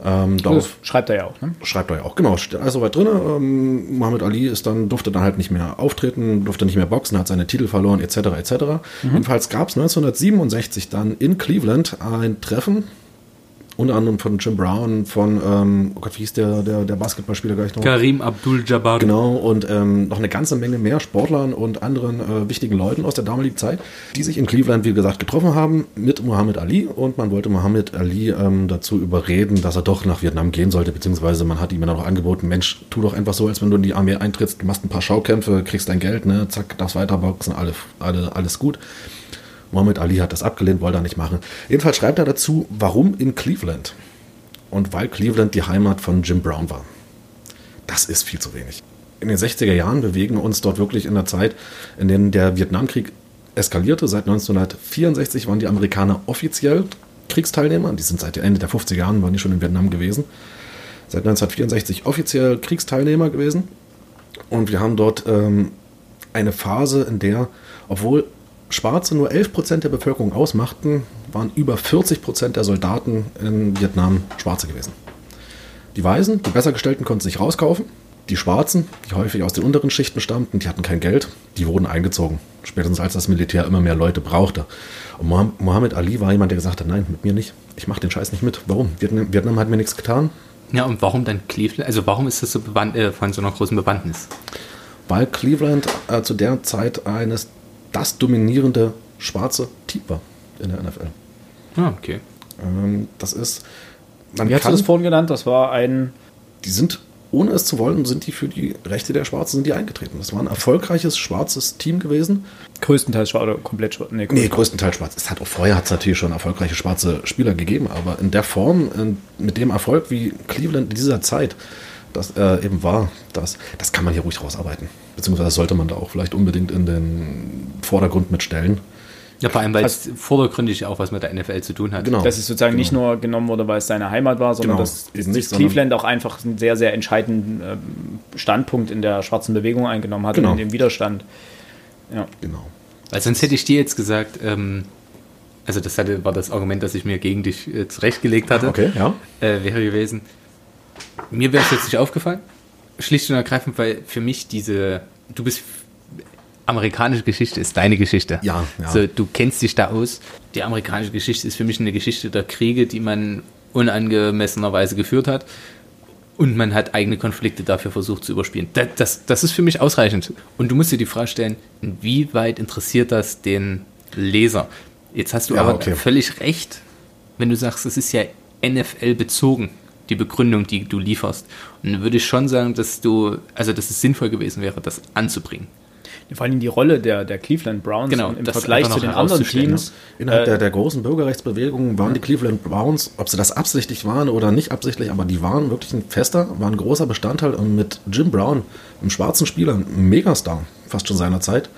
Ähm, darauf schreibt er ja auch. Ne? schreibt er ja auch. Genau, steht alles soweit drin. Ähm, Muhammad Ali ist dann, durfte dann halt nicht mehr auftreten, durfte nicht mehr boxen, hat seine Titel verloren, etc. etc. Jedenfalls gab es 1967 dann in Cleveland ein Treffen unter anderem von Jim Brown, von, ähm, oh Gott, wie hieß der, der, der Basketballspieler gleich noch? Karim Abdul-Jabbar. Genau, und ähm, noch eine ganze Menge mehr Sportlern und anderen äh, wichtigen Leuten aus der damaligen Zeit, die sich in Cleveland, wie gesagt, getroffen haben mit Muhammad Ali und man wollte Muhammad Ali ähm, dazu überreden, dass er doch nach Vietnam gehen sollte, beziehungsweise man hat ihm dann auch angeboten, Mensch, tu doch einfach so, als wenn du in die Armee eintrittst, du machst ein paar Schaukämpfe, kriegst dein Geld, ne, zack, darfst weiterboxen, alle, alle, alles gut. Muhammad Ali hat das abgelehnt, wollte er nicht machen. Jedenfalls schreibt er dazu, warum in Cleveland? Und weil Cleveland die Heimat von Jim Brown war. Das ist viel zu wenig. In den 60er Jahren bewegen wir uns dort wirklich in der Zeit, in der der Vietnamkrieg eskalierte. Seit 1964 waren die Amerikaner offiziell Kriegsteilnehmer. Die sind seit Ende der 50er Jahren, waren die schon in Vietnam gewesen. Seit 1964 offiziell Kriegsteilnehmer gewesen. Und wir haben dort ähm, eine Phase, in der, obwohl Schwarze nur 11% der Bevölkerung ausmachten, waren über 40% der Soldaten in Vietnam Schwarze gewesen. Die Weißen, die Bessergestellten, konnten sich rauskaufen. Die Schwarzen, die häufig aus den unteren Schichten stammten, die hatten kein Geld, die wurden eingezogen. Spätestens als das Militär immer mehr Leute brauchte. Und Muhammad Ali war jemand, der gesagt hat, nein, mit mir nicht. Ich mache den Scheiß nicht mit. Warum? Vietnam, Vietnam hat mir nichts getan. Ja, und warum dann Cleveland? Also warum ist das so äh, von so einer großen Bewandtnis? Weil Cleveland äh, zu der Zeit eines das dominierende schwarze Team war in der NFL. Ah, okay. Ähm, das ist. Man Wie hast du das vorhin genannt? Das war ein. Die sind, ohne es zu wollen, sind die für die Rechte der Schwarzen sind die eingetreten. Das war ein erfolgreiches schwarzes Team gewesen. Größtenteils schwarz oder komplett schwarz? Nee, nee, größtenteils schwarz. Es hat auch vorher hat es natürlich schon erfolgreiche schwarze Spieler gegeben, aber in der Form, mit dem Erfolg wie Cleveland in dieser Zeit, das äh, eben war, das, das kann man hier ruhig rausarbeiten. Beziehungsweise sollte man da auch vielleicht unbedingt in den Vordergrund mitstellen. Ja, vor allem, weil es vordergründig auch was mit der NFL zu tun hat. Genau. Dass es sozusagen genau. nicht nur genommen wurde, weil es seine Heimat war, sondern genau. dass nicht, Cleveland auch einfach einen sehr, sehr entscheidenden ähm, Standpunkt in der schwarzen Bewegung eingenommen hat genau. und in dem Widerstand. Ja. Genau. Weil sonst hätte ich dir jetzt gesagt, ähm, also das hatte, war das Argument, das ich mir gegen dich äh, zurechtgelegt hatte. Okay, ja. Äh, wäre gewesen. Mir wäre es jetzt nicht aufgefallen. Schlicht und ergreifend, weil für mich diese, du bist amerikanische Geschichte ist deine Geschichte. Ja, ja. So, du kennst dich da aus. Die amerikanische Geschichte ist für mich eine Geschichte der Kriege, die man unangemessenerweise geführt hat. Und man hat eigene Konflikte dafür versucht zu überspielen. Das, das, das ist für mich ausreichend. Und du musst dir die Frage stellen, inwieweit interessiert das den Leser? Jetzt hast du ja, aber okay. völlig recht, wenn du sagst, es ist ja NFL bezogen die Begründung, die du lieferst. Und dann würde ich schon sagen, dass du, also dass es sinnvoll gewesen wäre, das anzubringen. Vor allem die Rolle der, der Cleveland Browns genau, im Vergleich zu den anderen Teams. Innerhalb äh, der, der großen Bürgerrechtsbewegung waren die Cleveland Browns, ob sie das absichtlich waren oder nicht absichtlich, aber die waren wirklich ein fester, waren ein großer Bestandteil und mit Jim Brown, einem schwarzen Spieler, ein Megastar, fast schon seiner Zeit.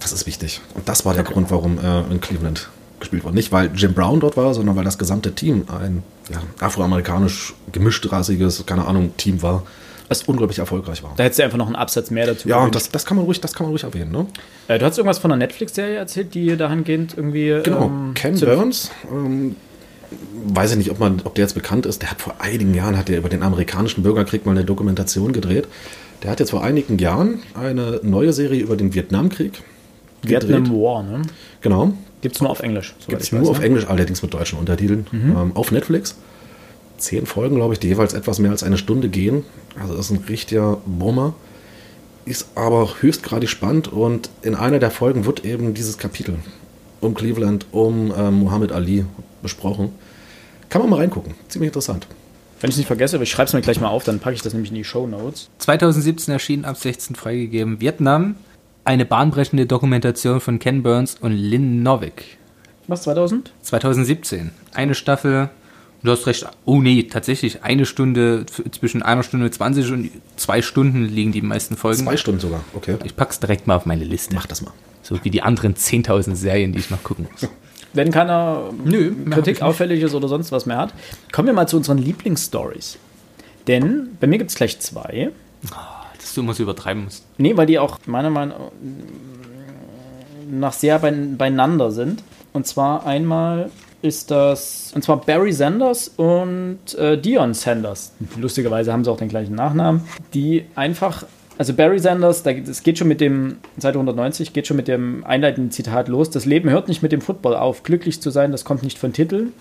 Das ist wichtig. Und das war der okay. Grund, warum äh, in Cleveland gespielt worden. Nicht, weil Jim Brown dort war, sondern weil das gesamte Team ein ja, afroamerikanisch gemischtrassiges, keine Ahnung, Team war, was unglaublich erfolgreich war. Da hättest du einfach noch einen Absatz mehr dazu. Ja, das, das, kann man ruhig, das kann man ruhig erwähnen. Ne? Äh, du hast irgendwas von einer Netflix-Serie erzählt, die dahingehend irgendwie. Genau, ähm, Ken Burns. Ähm, weiß ich nicht, ob, man, ob der jetzt bekannt ist. Der hat vor einigen Jahren hat er über den amerikanischen Bürgerkrieg mal eine Dokumentation gedreht. Der hat jetzt vor einigen Jahren eine neue Serie über den Vietnamkrieg Vietnam War, ne? Genau. Gibt es nur auf Englisch. Gibt es nur weiß, auf ne? Englisch, allerdings mit deutschen Untertiteln. Mhm. Ähm, auf Netflix. Zehn Folgen, glaube ich, die jeweils etwas mehr als eine Stunde gehen. Also das ist ein richtiger Bummer. Ist aber höchstgradig spannend und in einer der Folgen wird eben dieses Kapitel um Cleveland, um ähm, Muhammad Ali besprochen. Kann man mal reingucken. Ziemlich interessant. Wenn ich es nicht vergesse, ich schreibe es mir gleich mal auf, dann packe ich das nämlich in die Show Notes. 2017 erschien ab 16 freigegeben Vietnam, eine bahnbrechende Dokumentation von Ken Burns und Lynn Novick. Was, 2000? 2017. Eine Staffel, du hast recht, oh nee, tatsächlich, eine Stunde, zwischen einer Stunde 20 und zwei Stunden liegen die meisten Folgen. Zwei Stunden sogar, okay. Ich pack's direkt mal auf meine Liste. Mach das mal. So wie die anderen 10.000 Serien, die ich noch gucken muss. Wenn keiner Nö, Kritik auffällig ist oder sonst was mehr hat, kommen wir mal zu unseren Lieblingsstories. Denn bei mir gibt es gleich zwei. Dass du immer so übertreiben musst. Nee, weil die auch meiner Meinung nach sehr beieinander sind. Und zwar einmal ist das, und zwar Barry Sanders und äh, Dion Sanders. Lustigerweise haben sie auch den gleichen Nachnamen. Die einfach, also Barry Sanders, es geht schon mit dem, Seite 190, geht schon mit dem einleitenden Zitat los. Das Leben hört nicht mit dem Football auf. Glücklich zu sein, das kommt nicht von Titeln.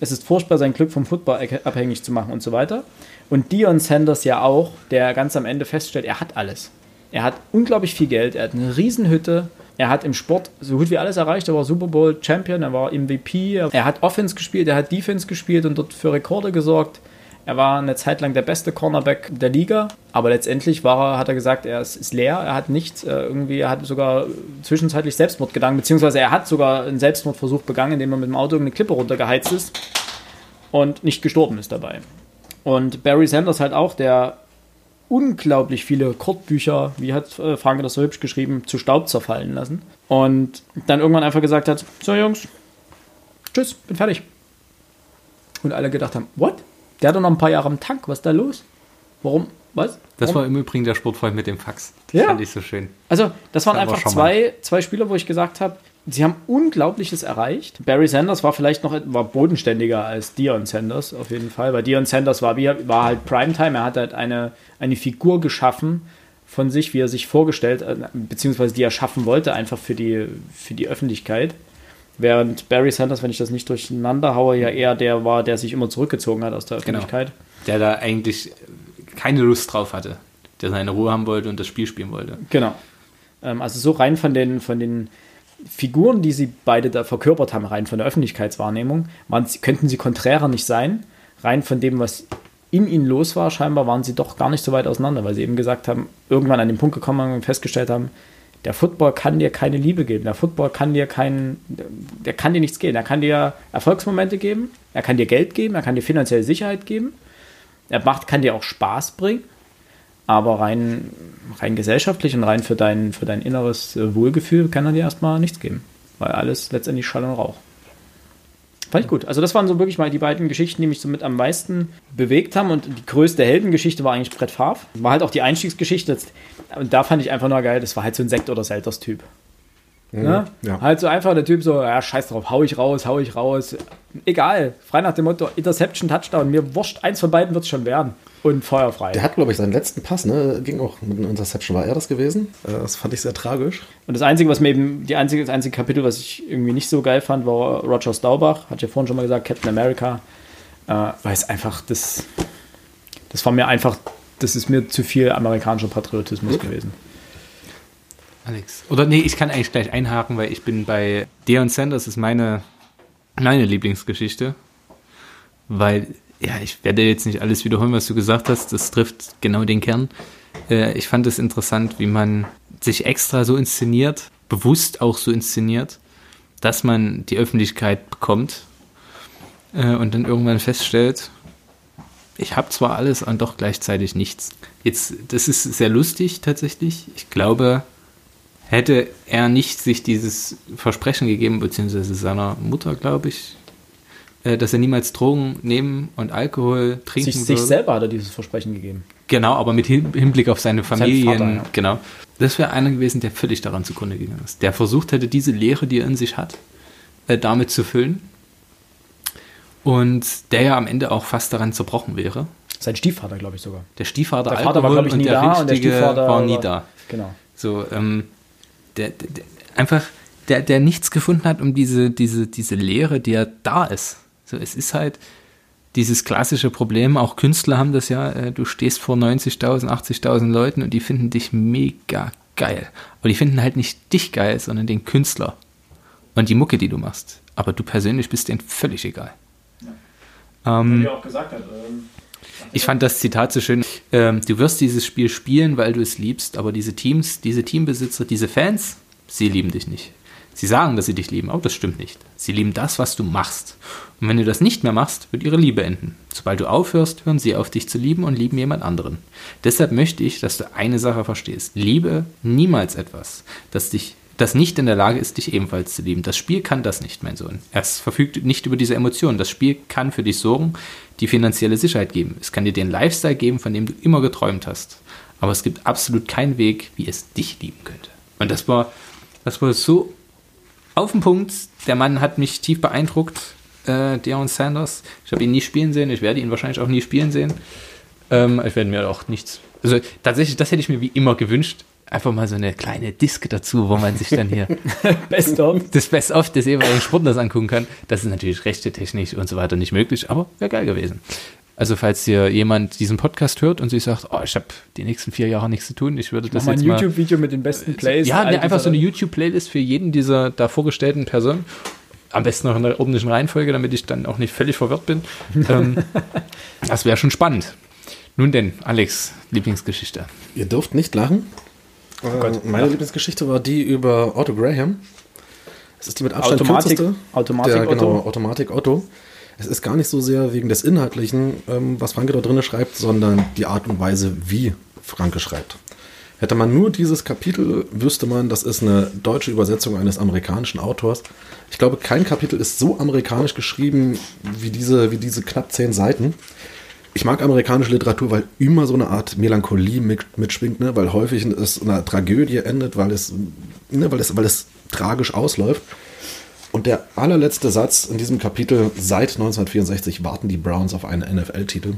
Es ist furchtbar, sein Glück vom Football abhängig zu machen und so weiter. Und Dion Sanders ja auch, der ganz am Ende feststellt, er hat alles. Er hat unglaublich viel Geld, er hat eine Riesenhütte, er hat im Sport so gut wie alles erreicht. Er war Super Bowl Champion, er war MVP, er hat Offense gespielt, er hat Defense gespielt und dort für Rekorde gesorgt. Er war eine Zeit lang der beste Cornerback der Liga, aber letztendlich war er, hat er gesagt, er ist, ist leer, er hat nichts, äh, irgendwie, er hat sogar zwischenzeitlich Selbstmord gegangen, beziehungsweise er hat sogar einen Selbstmordversuch begangen, indem er mit dem Auto eine Klippe runtergeheizt ist und nicht gestorben ist dabei. Und Barry Sanders halt auch, der unglaublich viele Kurzbücher, wie hat äh, Franke das so hübsch geschrieben, zu Staub zerfallen lassen. Und dann irgendwann einfach gesagt hat, so Jungs, tschüss, bin fertig. Und alle gedacht haben, what? Der hat doch noch ein paar Jahre am Tank, was ist da los? Warum? Was? Das Warum? war im Übrigen der Sportfreund mit dem Fax. Das Ja. fand ich so schön. Also, das waren Das einfach zwei, zwei Spieler, wo ich gesagt habe, sie haben Unglaubliches erreicht. Barry Sanders war vielleicht noch war bodenständiger als Dion Sanders, auf jeden Fall, weil Dion Sanders war, war halt Primetime. Er hat halt eine, eine Figur geschaffen von sich, wie er sich vorgestellt, äh, beziehungsweise die er schaffen wollte, einfach für die, für die Öffentlichkeit. Während Barry Sanders, wenn ich das nicht durcheinander haue, ja eher der war, der sich immer zurückgezogen hat aus der Genau. Öffentlichkeit. Der da eigentlich keine Lust drauf hatte. Der seine Ruhe haben wollte und das Spiel spielen wollte. Genau. Ähm, also so rein von den, von den Figuren, die sie beide da verkörpert haben, rein von der Öffentlichkeitswahrnehmung, waren, könnten sie konträrer nicht sein. Rein von dem, was in ihnen los war, scheinbar waren sie doch gar nicht so weit auseinander, weil sie eben gesagt haben, irgendwann an den Punkt gekommen haben und festgestellt haben, der Football kann dir keine Liebe geben. Der Football kann dir keinen, der kann dir nichts geben. Er kann dir Erfolgsmomente geben, er kann dir Geld geben, er kann dir finanzielle Sicherheit geben. Er macht, kann dir auch Spaß bringen, aber rein, rein gesellschaftlich und rein für dein, für dein inneres Wohlgefühl kann er dir erstmal nichts geben. Weil alles letztendlich Schall und Rauch. Fand ich gut. Also das waren so wirklich mal die beiden Geschichten, die mich so mit am meisten bewegt haben. Und die größte Heldengeschichte war eigentlich Brett Favre. War halt auch die Einstiegsgeschichte. Und da fand ich einfach nur geil, das war halt so ein Sekt- oder Selters-Typ. Ne? ja. Halt so einfach der Typ so, ja, scheiß drauf, hau ich raus, hau ich raus. Egal, frei nach dem Motto, Interception, Touchdown, mir wurscht, eins von beiden wird es schon werden. Und feuerfrei. Der hat, glaube ich, seinen letzten Pass, ne? Ging auch mit einer Interception. War er das gewesen? Äh, Das fand ich sehr tragisch. Und das Einzige, was mir eben, die einzige, das einzige Kapitel, was ich irgendwie nicht so geil fand, war Roger Staubach. Hat ja vorhin schon mal gesagt, Captain America. Äh, weil es einfach, das, das war mir einfach, das ist mir zu viel amerikanischer Patriotismus gewesen. Alex. Oder nee, ich kann eigentlich gleich einhaken, weil ich bin bei Deion Sanders ist meine, meine Lieblingsgeschichte. Weil, ja, ich werde jetzt nicht alles wiederholen, was du gesagt hast. Das trifft genau den Kern. Äh, ich fand es interessant, wie man sich extra so inszeniert, bewusst auch so inszeniert, dass man die Öffentlichkeit bekommt äh, und dann irgendwann feststellt, ich habe zwar alles und doch gleichzeitig nichts. Jetzt, das ist sehr lustig tatsächlich. Ich glaube, hätte er nicht sich dieses Versprechen gegeben, beziehungsweise seiner Mutter, glaube ich, äh, dass er niemals Drogen nehmen und Alkohol trinken Sich, würde. sich selber hat er dieses Versprechen gegeben. Genau, aber mit Hin- Hinblick auf seine Familien. Vater, ja. Genau. Das wäre einer gewesen, der völlig daran zugrunde gegangen ist. Der versucht hätte, diese Leere, die er in sich hat, äh, damit zu füllen. Und der ja am Ende auch fast daran zerbrochen wäre. Sein Stiefvater, glaube ich sogar. Der Stiefvater Der Vater war, glaube ich, nie da und der Stiefvater war nie da. Genau. So, ähm, der, der, der einfach, der, der nichts gefunden hat, um diese, diese, diese Leere, die ja da ist. So, es ist halt dieses klassische Problem, auch Künstler haben das ja, äh, du stehst vor 90.000, 80.000 Leuten und die finden dich mega geil. Aber die finden halt nicht dich geil, sondern den Künstler und die Mucke, die du machst. Aber du persönlich bist denen völlig egal. Ähm, er auch gesagt hat. Ähm, ich fand das Zitat so schön. Ähm, du wirst dieses Spiel spielen, weil du es liebst, aber diese Teams, diese Teambesitzer, diese Fans, sie lieben dich nicht. Sie sagen, dass sie dich lieben, aber das stimmt nicht. Sie lieben das, was du machst. Und wenn du das nicht mehr machst, wird ihre Liebe enden. Sobald du aufhörst, hören sie auf dich zu lieben und lieben jemand anderen. Deshalb möchte ich, dass du eine Sache verstehst. Liebe niemals etwas, das dich das nicht in der Lage ist, dich ebenfalls zu lieben. Das Spiel kann das nicht, mein Sohn. Es verfügt nicht über diese Emotionen. Das Spiel kann für dich sorgen, die finanzielle Sicherheit geben. Es kann dir den Lifestyle geben, von dem du immer geträumt hast. Aber es gibt absolut keinen Weg, wie es dich lieben könnte. Und das war, das war so auf den Punkt. Der Mann hat mich tief beeindruckt, äh, Deion Sanders. Ich habe ihn nie spielen sehen. Ich werde ihn wahrscheinlich auch nie spielen sehen. Ähm, ich werde mir auch nichts. Also tatsächlich, das hätte ich mir wie immer gewünscht. Einfach mal so eine kleine Disk dazu, wo man sich dann hier Best of. das Best-of des jeweiligen Sportlers angucken kann. Das ist natürlich rechte technisch und so weiter nicht möglich, aber wäre geil gewesen. Also falls hier jemand diesen Podcast hört und sich sagt, oh, ich habe die nächsten vier Jahre nichts zu tun, ich würde Mach das mal ein jetzt mal... YouTube-Video mit den besten Plays. Ja, ne, einfach so eine. YouTube-Playlist für jeden dieser da vorgestellten Personen. Am besten noch in der ordentlichen Reihenfolge, damit ich dann auch nicht völlig verwirrt bin. ähm, das wäre schon spannend. Nun denn, Alex, Lieblingsgeschichte. Ihr dürft nicht lachen. Oh meine Lieblingsgeschichte war die über Otto Graham. Es ist die mit Abstand Automatik- kürzeste. Automatik der, Otto. Genau, Automatik Otto. Es ist gar nicht so sehr wegen des Inhaltlichen, ähm, was Franke da drin schreibt, sondern die Art und Weise, wie Franke schreibt. Hätte man nur dieses Kapitel, wüsste man, das ist eine deutsche Übersetzung eines amerikanischen Autors. Ich glaube, kein Kapitel ist so amerikanisch geschrieben wie diese, wie diese knapp zehn Seiten. Ich mag amerikanische Literatur, weil immer so eine Art Melancholie mit, mitschwingt, ne? weil häufig es in einer Tragödie endet, weil es, ne? weil, es, weil es tragisch ausläuft. Und der allerletzte Satz in diesem Kapitel, seit 1964 warten die Browns auf einen NFL-Titel.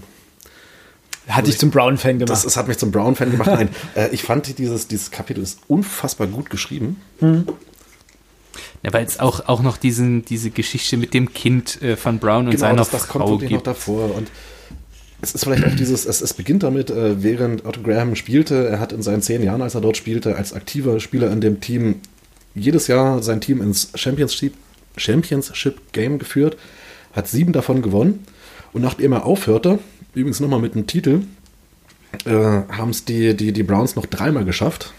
Hat dich zum Brown-Fan gemacht. Das, das hat mich zum Brown-Fan gemacht. Nein, äh, ich fand dieses, dieses Kapitel ist unfassbar gut geschrieben. Ja, weil es auch, auch noch diesen, diese Geschichte mit dem Kind äh, von Brown und seiner Genau, das, das Frau kommt wirklich noch gibt. davor. Und es ist vielleicht auch dieses, es, es beginnt damit, äh, während Otto Graham spielte, er hat in seinen zehn Jahren, als er dort spielte, als aktiver Spieler in dem Team jedes Jahr sein Team ins Championship, Championship Game geführt, hat sieben davon gewonnen. Und nachdem er aufhörte, übrigens nochmal mit einem Titel, äh, haben es die, die, die Browns noch dreimal geschafft,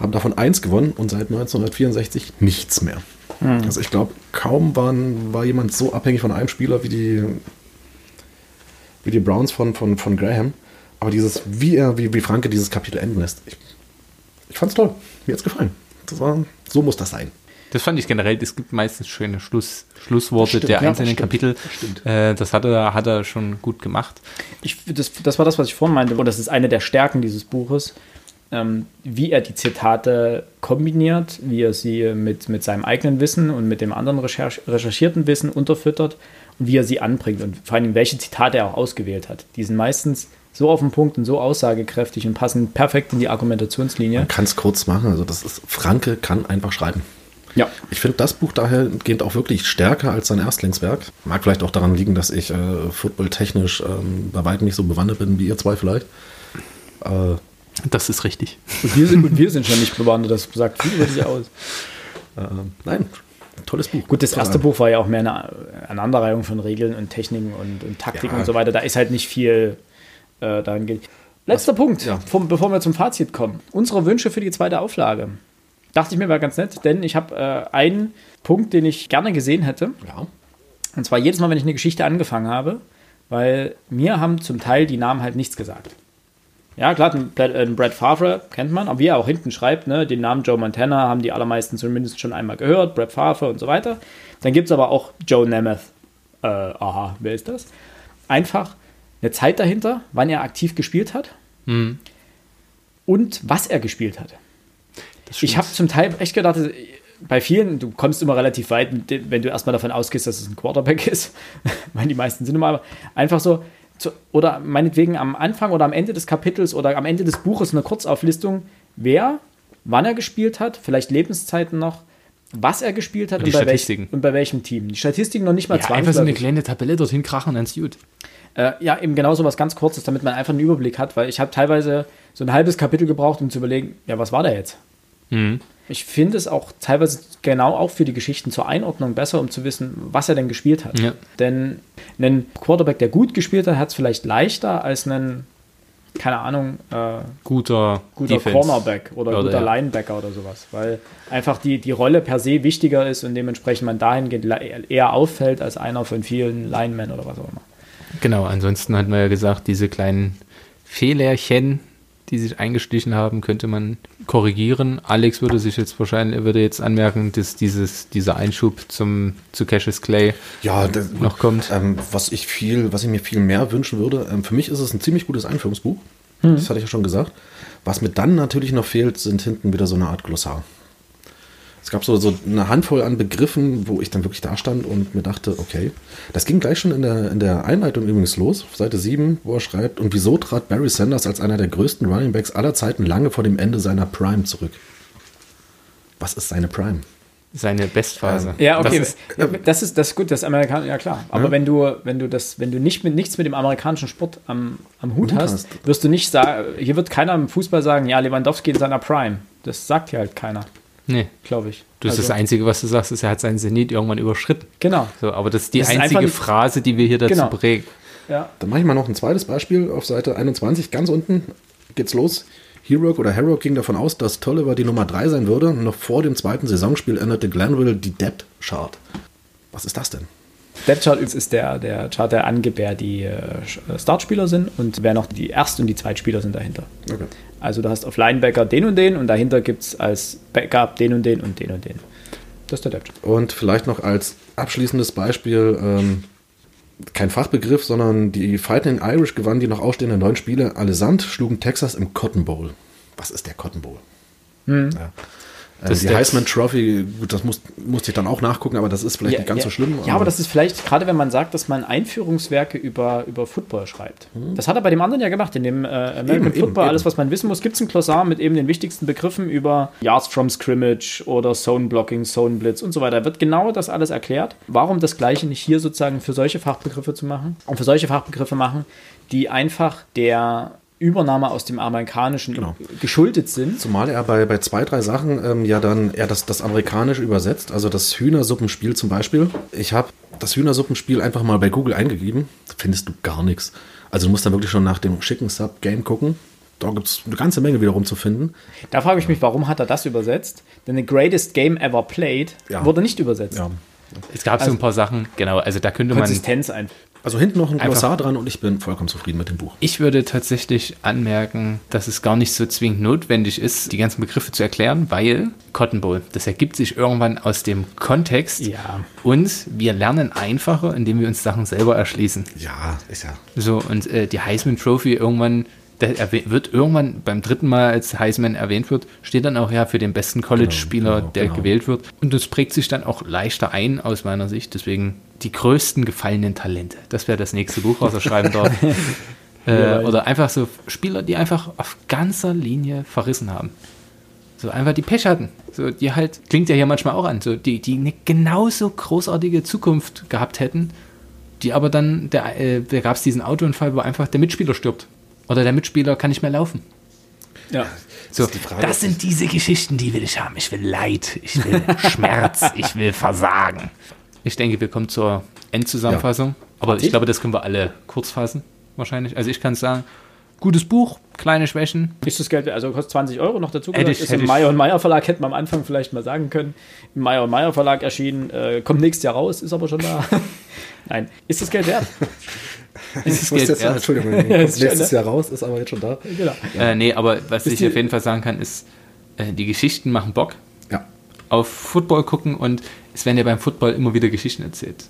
haben davon eins gewonnen und seit 1964 nichts mehr. Also ich glaube, kaum waren, war jemand so abhängig von einem Spieler wie die, wie die Browns von, von, von Graham. Aber dieses, wie er, wie, wie Franke dieses Kapitel enden lässt, ich, ich fand's toll. Mir hat's gefallen. Das war, so muss das sein. Das fand ich generell, es gibt meistens schöne Schluss, Schlussworte Stimmt, der ja, einzelnen stimmt, Kapitel. stimmt. Äh, das hat er, hat er schon gut gemacht. Ich, das, das war das, was ich vorhin meinte, und das ist eine der Stärken dieses Buches, ähm, wie er die Zitate kombiniert, wie er sie mit, mit seinem eigenen Wissen und mit dem anderen recherch recherchierten Wissen unterfüttert und wie er sie anbringt und vor allem welche Zitate er auch ausgewählt hat. Die sind meistens so auf den Punkt und so aussagekräftig und passen perfekt in die Argumentationslinie. Man kann es kurz machen. Also das ist, Franke kann einfach schreiben. Ja. Ich finde das Buch daher geht auch wirklich stärker als sein Erstlingswerk. Mag vielleicht auch daran liegen, dass ich äh, footballtechnisch ähm, bei weitem nicht so bewandert bin wie ihr zwei vielleicht. Äh, Das ist richtig. Und wir sind, und wir sind schon nicht bewandert, das sagt viel über dich aus. äh, nein, tolles Buch. Gut, das erste Buch war ja auch mehr eine Aneinanderreihung von Regeln und Techniken und, und Taktiken Ja. und so weiter. Da ist halt nicht viel äh, daran geht. Letzter Punkt, ja. vom, bevor wir zum Fazit kommen. Unsere Wünsche für die zweite Auflage. Dachte ich mir war ganz nett, denn ich habe äh, einen Punkt, den ich gerne gesehen hätte. Ja. Und zwar jedes Mal, wenn ich eine Geschichte angefangen habe, weil mir haben zum Teil die Namen halt nichts gesagt. Ja, klar, ein Brad, ein Brad Favre kennt man, aber wie er auch hinten schreibt, ne, den Namen Joe Montana haben die allermeisten zumindest schon einmal gehört, Brad Favre und so weiter. Dann gibt es aber auch Joe Namath. Äh, aha, wer ist das? Einfach eine Zeit dahinter, wann er aktiv gespielt hat Mhm. und was er gespielt hat. Ich habe zum Teil echt gedacht, bei vielen, du kommst immer relativ weit, wenn du erstmal davon ausgehst, dass es ein Quarterback ist, weil die meisten sind immer aber einfach so, zu, oder meinetwegen am Anfang oder am Ende des Kapitels oder am Ende des Buches eine Kurzauflistung, wer, wann er gespielt hat, vielleicht Lebenszeiten noch, was er gespielt hat Und die bei, welch, und bei welchem Team. Die Statistiken noch nicht mal ja, einfach so eine kleine Tabelle dorthin krachen, dann ist gut. Äh, ja, eben genau so was ganz Kurzes, damit man einfach einen Überblick hat, weil ich habe teilweise so ein halbes Kapitel gebraucht, um zu überlegen, ja, was war da jetzt? Mhm. Ich finde es auch teilweise genau auch für die Geschichten zur Einordnung besser, um zu wissen, was er denn gespielt hat. Ja. Denn ein Quarterback, der gut gespielt hat, hat es vielleicht leichter als ein, keine Ahnung, äh, Guter, guter Defense. Cornerback oder, Oder, guter ja. Linebacker oder sowas. Weil einfach die, die Rolle per se wichtiger ist und dementsprechend man dahingehend eher auffällt als einer von vielen Linemen oder was auch immer. Genau, ansonsten hatten wir ja gesagt, diese kleinen Fehlerchen, die sich eingeschlichen haben, könnte man korrigieren. Alex würde sich jetzt wahrscheinlich, würde jetzt anmerken, dass dieses, dieser Einschub zum, zu Cassius Clay Ja, das, noch kommt. Ähm, was ich viel, was ich mir viel mehr wünschen würde, ähm, für mich ist es ein ziemlich gutes Einführungsbuch. Das hatte ich ja schon gesagt. Was mir dann natürlich noch fehlt, sind hinten wieder so eine Art Glossar. Es gab so, so eine Handvoll an Begriffen, wo ich dann wirklich da stand und mir dachte, okay, das ging gleich schon in der, in der Einleitung übrigens los, auf Seite 7, wo er schreibt, und wieso trat Barry Sanders als einer der größten Running Backs aller Zeiten lange vor dem Ende seiner Prime zurück? Was ist seine Prime? Seine Bestphase. Ja, okay. Das ist, Das ist, das ist, gut, das Amerikanische, ja klar. Aber Ja. wenn du, wenn du das, wenn du nicht mit nichts mit dem amerikanischen Sport am, am Hut Hut hast, hast. wirst du nicht sagen, hier wird keiner im Fußball sagen, ja, Lewandowski in seiner Prime. Das sagt hier halt keiner, nee. glaube ich. Du, das, Also, das Einzige, was du sagst, ist, er hat seinen Zenit irgendwann überschritten. Genau. So, aber das ist die Das ist einzige einfach- Phrase, die wir hier dazu Genau. prägen. Ja. Dann mache ich mal noch ein zweites Beispiel auf Seite 21, ganz unten geht's los. Heroic oder Heroic ging davon aus, dass Tolliver die Nummer 3 sein würde. Noch vor dem zweiten Saisonspiel änderte Glanville die Depth Chart. Was ist das denn? Depth Chart ist der, der Chart, der angibt, wer die äh, Startspieler sind und wer noch die Erst- und die Zweitspieler sind dahinter. Okay. Also du hast auf Linebacker den und den und dahinter gibt es als Backup den und den und den und den. Das ist der Depth Chart. Und vielleicht noch als abschließendes Beispiel, ähm, kein Fachbegriff, sondern die Fighting Irish gewannen die noch ausstehenden neun Spiele allesamt, schlugen Texas im Cotton Bowl. Was ist der Cotton Bowl? Ja. Ähm, Das die Heisman Trophy, gut, das muss, musste ich dann auch nachgucken, aber das ist vielleicht nicht ganz ja, so schlimm. Ja, aber das ist vielleicht, gerade wenn man sagt, dass man Einführungswerke über, über Football schreibt. Das hat er bei dem anderen ja gemacht, in dem äh, American Hm. Eben, Football, eben, alles, was man wissen muss, gibt es ein Glossar mit eben den wichtigsten Begriffen über Yards from Scrimmage oder Zone Blocking, Zone Blitz und so weiter. Da wird genau das alles erklärt. Warum das Gleiche nicht hier sozusagen für solche Fachbegriffe zu machen und für solche Fachbegriffe machen, die einfach der Übernahme aus dem Amerikanischen Genau. geschuldet sind. Zumal er bei, bei zwei, drei Sachen ähm, ja dann er das, das Amerikanische übersetzt, also das Hühnersuppenspiel zum Beispiel. Ich habe das Hühnersuppenspiel einfach mal bei Google eingegeben, da findest du gar nichts. Also du musst dann wirklich schon nach dem Chicken Sub Game gucken. Da gibt es eine ganze Menge wiederum zu finden. Da frage ich mich, warum hat er das übersetzt? Denn The Greatest Game Ever Played Ja. wurde nicht übersetzt. Ja. Es gab so ein paar Sachen, genau, also da könnte man. Konsistenz einfach. Also hinten noch ein Glossar dran und ich bin vollkommen zufrieden mit dem Buch. Ich würde tatsächlich anmerken, dass es gar nicht so zwingend notwendig ist, die ganzen Begriffe zu erklären, weil Cotton Bowl, das ergibt sich irgendwann aus dem Kontext Ja. und wir lernen einfacher, indem wir uns Sachen selber erschließen. Ja, ist ja. So, und äh, die Heisman Trophy irgendwann, der erwäh- wird irgendwann beim dritten Mal, als Heisman erwähnt wird, steht dann auch ja für den besten College-Spieler, genau, der genau. gewählt wird. Und das prägt sich dann auch leichter ein, aus meiner Sicht. Deswegen die größten gefallenen Talente. Das wäre das nächste Buch, was er schreiben darf. äh, oder einfach so Spieler, die einfach auf ganzer Linie verrissen haben. So einfach die Pech hatten. So, die halt, klingt ja hier manchmal auch an, so die, die eine genauso großartige Zukunft gehabt hätten, die aber dann, der, äh, da gab es diesen Autounfall, wo einfach der Mitspieler stirbt. Oder der Mitspieler kann nicht mehr laufen. Ja. So, die Frage, das sind diese Geschichten, die will ich haben. Ich will Leid, ich will Schmerz, ich will Versagen. Ich denke, wir kommen zur Endzusammenfassung. Aber ich glaube, das können wir alle kurz fassen, wahrscheinlich. Also ich kann sagen, gutes Buch, kleine Schwächen. Ist das Geld, also kostet 20 Euro noch dazu. Hätte ich- ist hätte im Meyer und Meyer Verlag, hätte man am Anfang vielleicht mal sagen können. Im Meyer und Meyer Verlag erschienen, äh, kommt nächstes Jahr raus, ist aber schon da. Nein, ist das Geld wert? Ist wusste Geld jetzt, wert? Entschuldigung, Ja, kommt ist nächstes ne? Jahr raus, ist aber jetzt schon da. genau. Äh, nee, aber was Wisst ich auf jeden Fall sagen kann, ist, äh, die Geschichten machen Bock. Ja. auf Football gucken und es werden ja beim Football immer wieder Geschichten erzählt.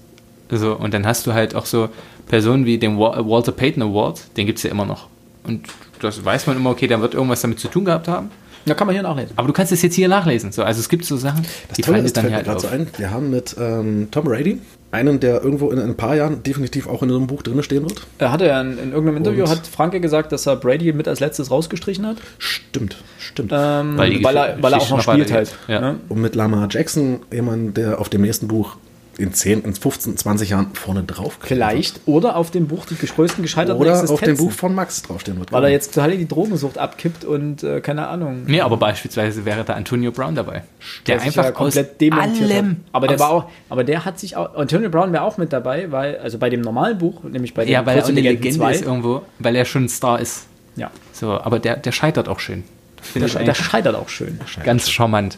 Also, und dann hast du halt auch so Personen wie den Wa- Walter Payton Award, den gibt es ja immer noch. Und das weiß man immer, okay, der wird irgendwas damit zu tun gehabt haben. Da kann man hier nachlesen. Aber du kannst es jetzt hier nachlesen. So, also es gibt so Sachen, Das die Tolle fallen dir ist, dann halt auf. so ein, wir haben mit ähm, Tom Brady einen, der irgendwo in ein paar Jahren definitiv auch in einem Buch drin stehen wird. Er hatte ja in, in irgendeinem Interview, Und- hat Franke gesagt, dass er Brady mit als letztes rausgestrichen hat. Stimmt, stimmt. Ähm, Weil weil, er, weil er auch noch spielt halt. Ja. Ne? Und mit Lamar Jackson, jemand, der auf dem nächsten Buch in 10, in 15, 20 Jahren vorne drauf kriegt. Vielleicht. Oder auf dem Buch die größten gescheiterten Oder auf dem Existenzen. Buch von Max draufstehen wird. Weil er jetzt total in die Drogensucht abkippt und äh, keine Ahnung. Nee, aber beispielsweise wäre da Antonio Brown dabei. Der, sich einfach ja komplett demontiert allem hat. Aber der aus- war auch, aber der hat sich auch, Antonio Brown wäre auch mit dabei, weil, also bei dem normalen Buch, nämlich bei dem Ja, weil er eine Legende 2, ist irgendwo, weil er schon ein Star ist. Ja, So, aber der, der scheitert auch schön. Das finde der, ich der scheitert auch schön. ganz charmant.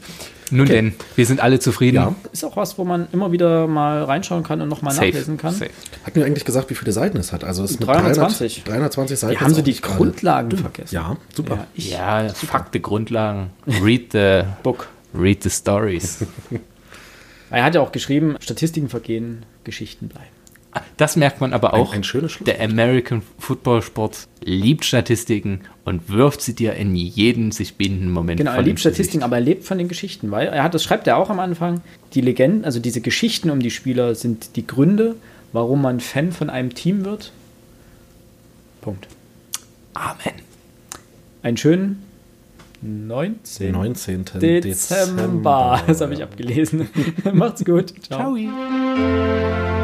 Nun Okay. denn, wir sind alle zufrieden. Ja. Ist auch was, wo man immer wieder mal reinschauen kann und nochmal nachlesen kann. Safe. Hat mir eigentlich gesagt, wie viele Seiten es hat. Also es ist mit 320. 300, 320 Seiten. Wir haben auch die Grundlagen dünn. vergessen. Ja, super. Ja, Ja, Fakte, Grundlagen. Read the, Book. read the stories. Er hat ja auch geschrieben, Statistiken vergehen, Geschichten bleiben. Das merkt man aber auch. ein schönes Schluss. Der American Football Sport liebt Statistiken und wirft sie dir in jeden sich bindenden Moment Genau, er liebt. Statistiken, aber er lebt von den Geschichten, weil er hat, das schreibt er auch am Anfang, die Legenden, also diese Geschichten um die Spieler sind die Gründe, warum man Fan von einem Team wird. Punkt. Amen. Einen schönen 19. 19. Dezember. Das Dezember. habe ich abgelesen. Macht's gut. Ciao. Ciao.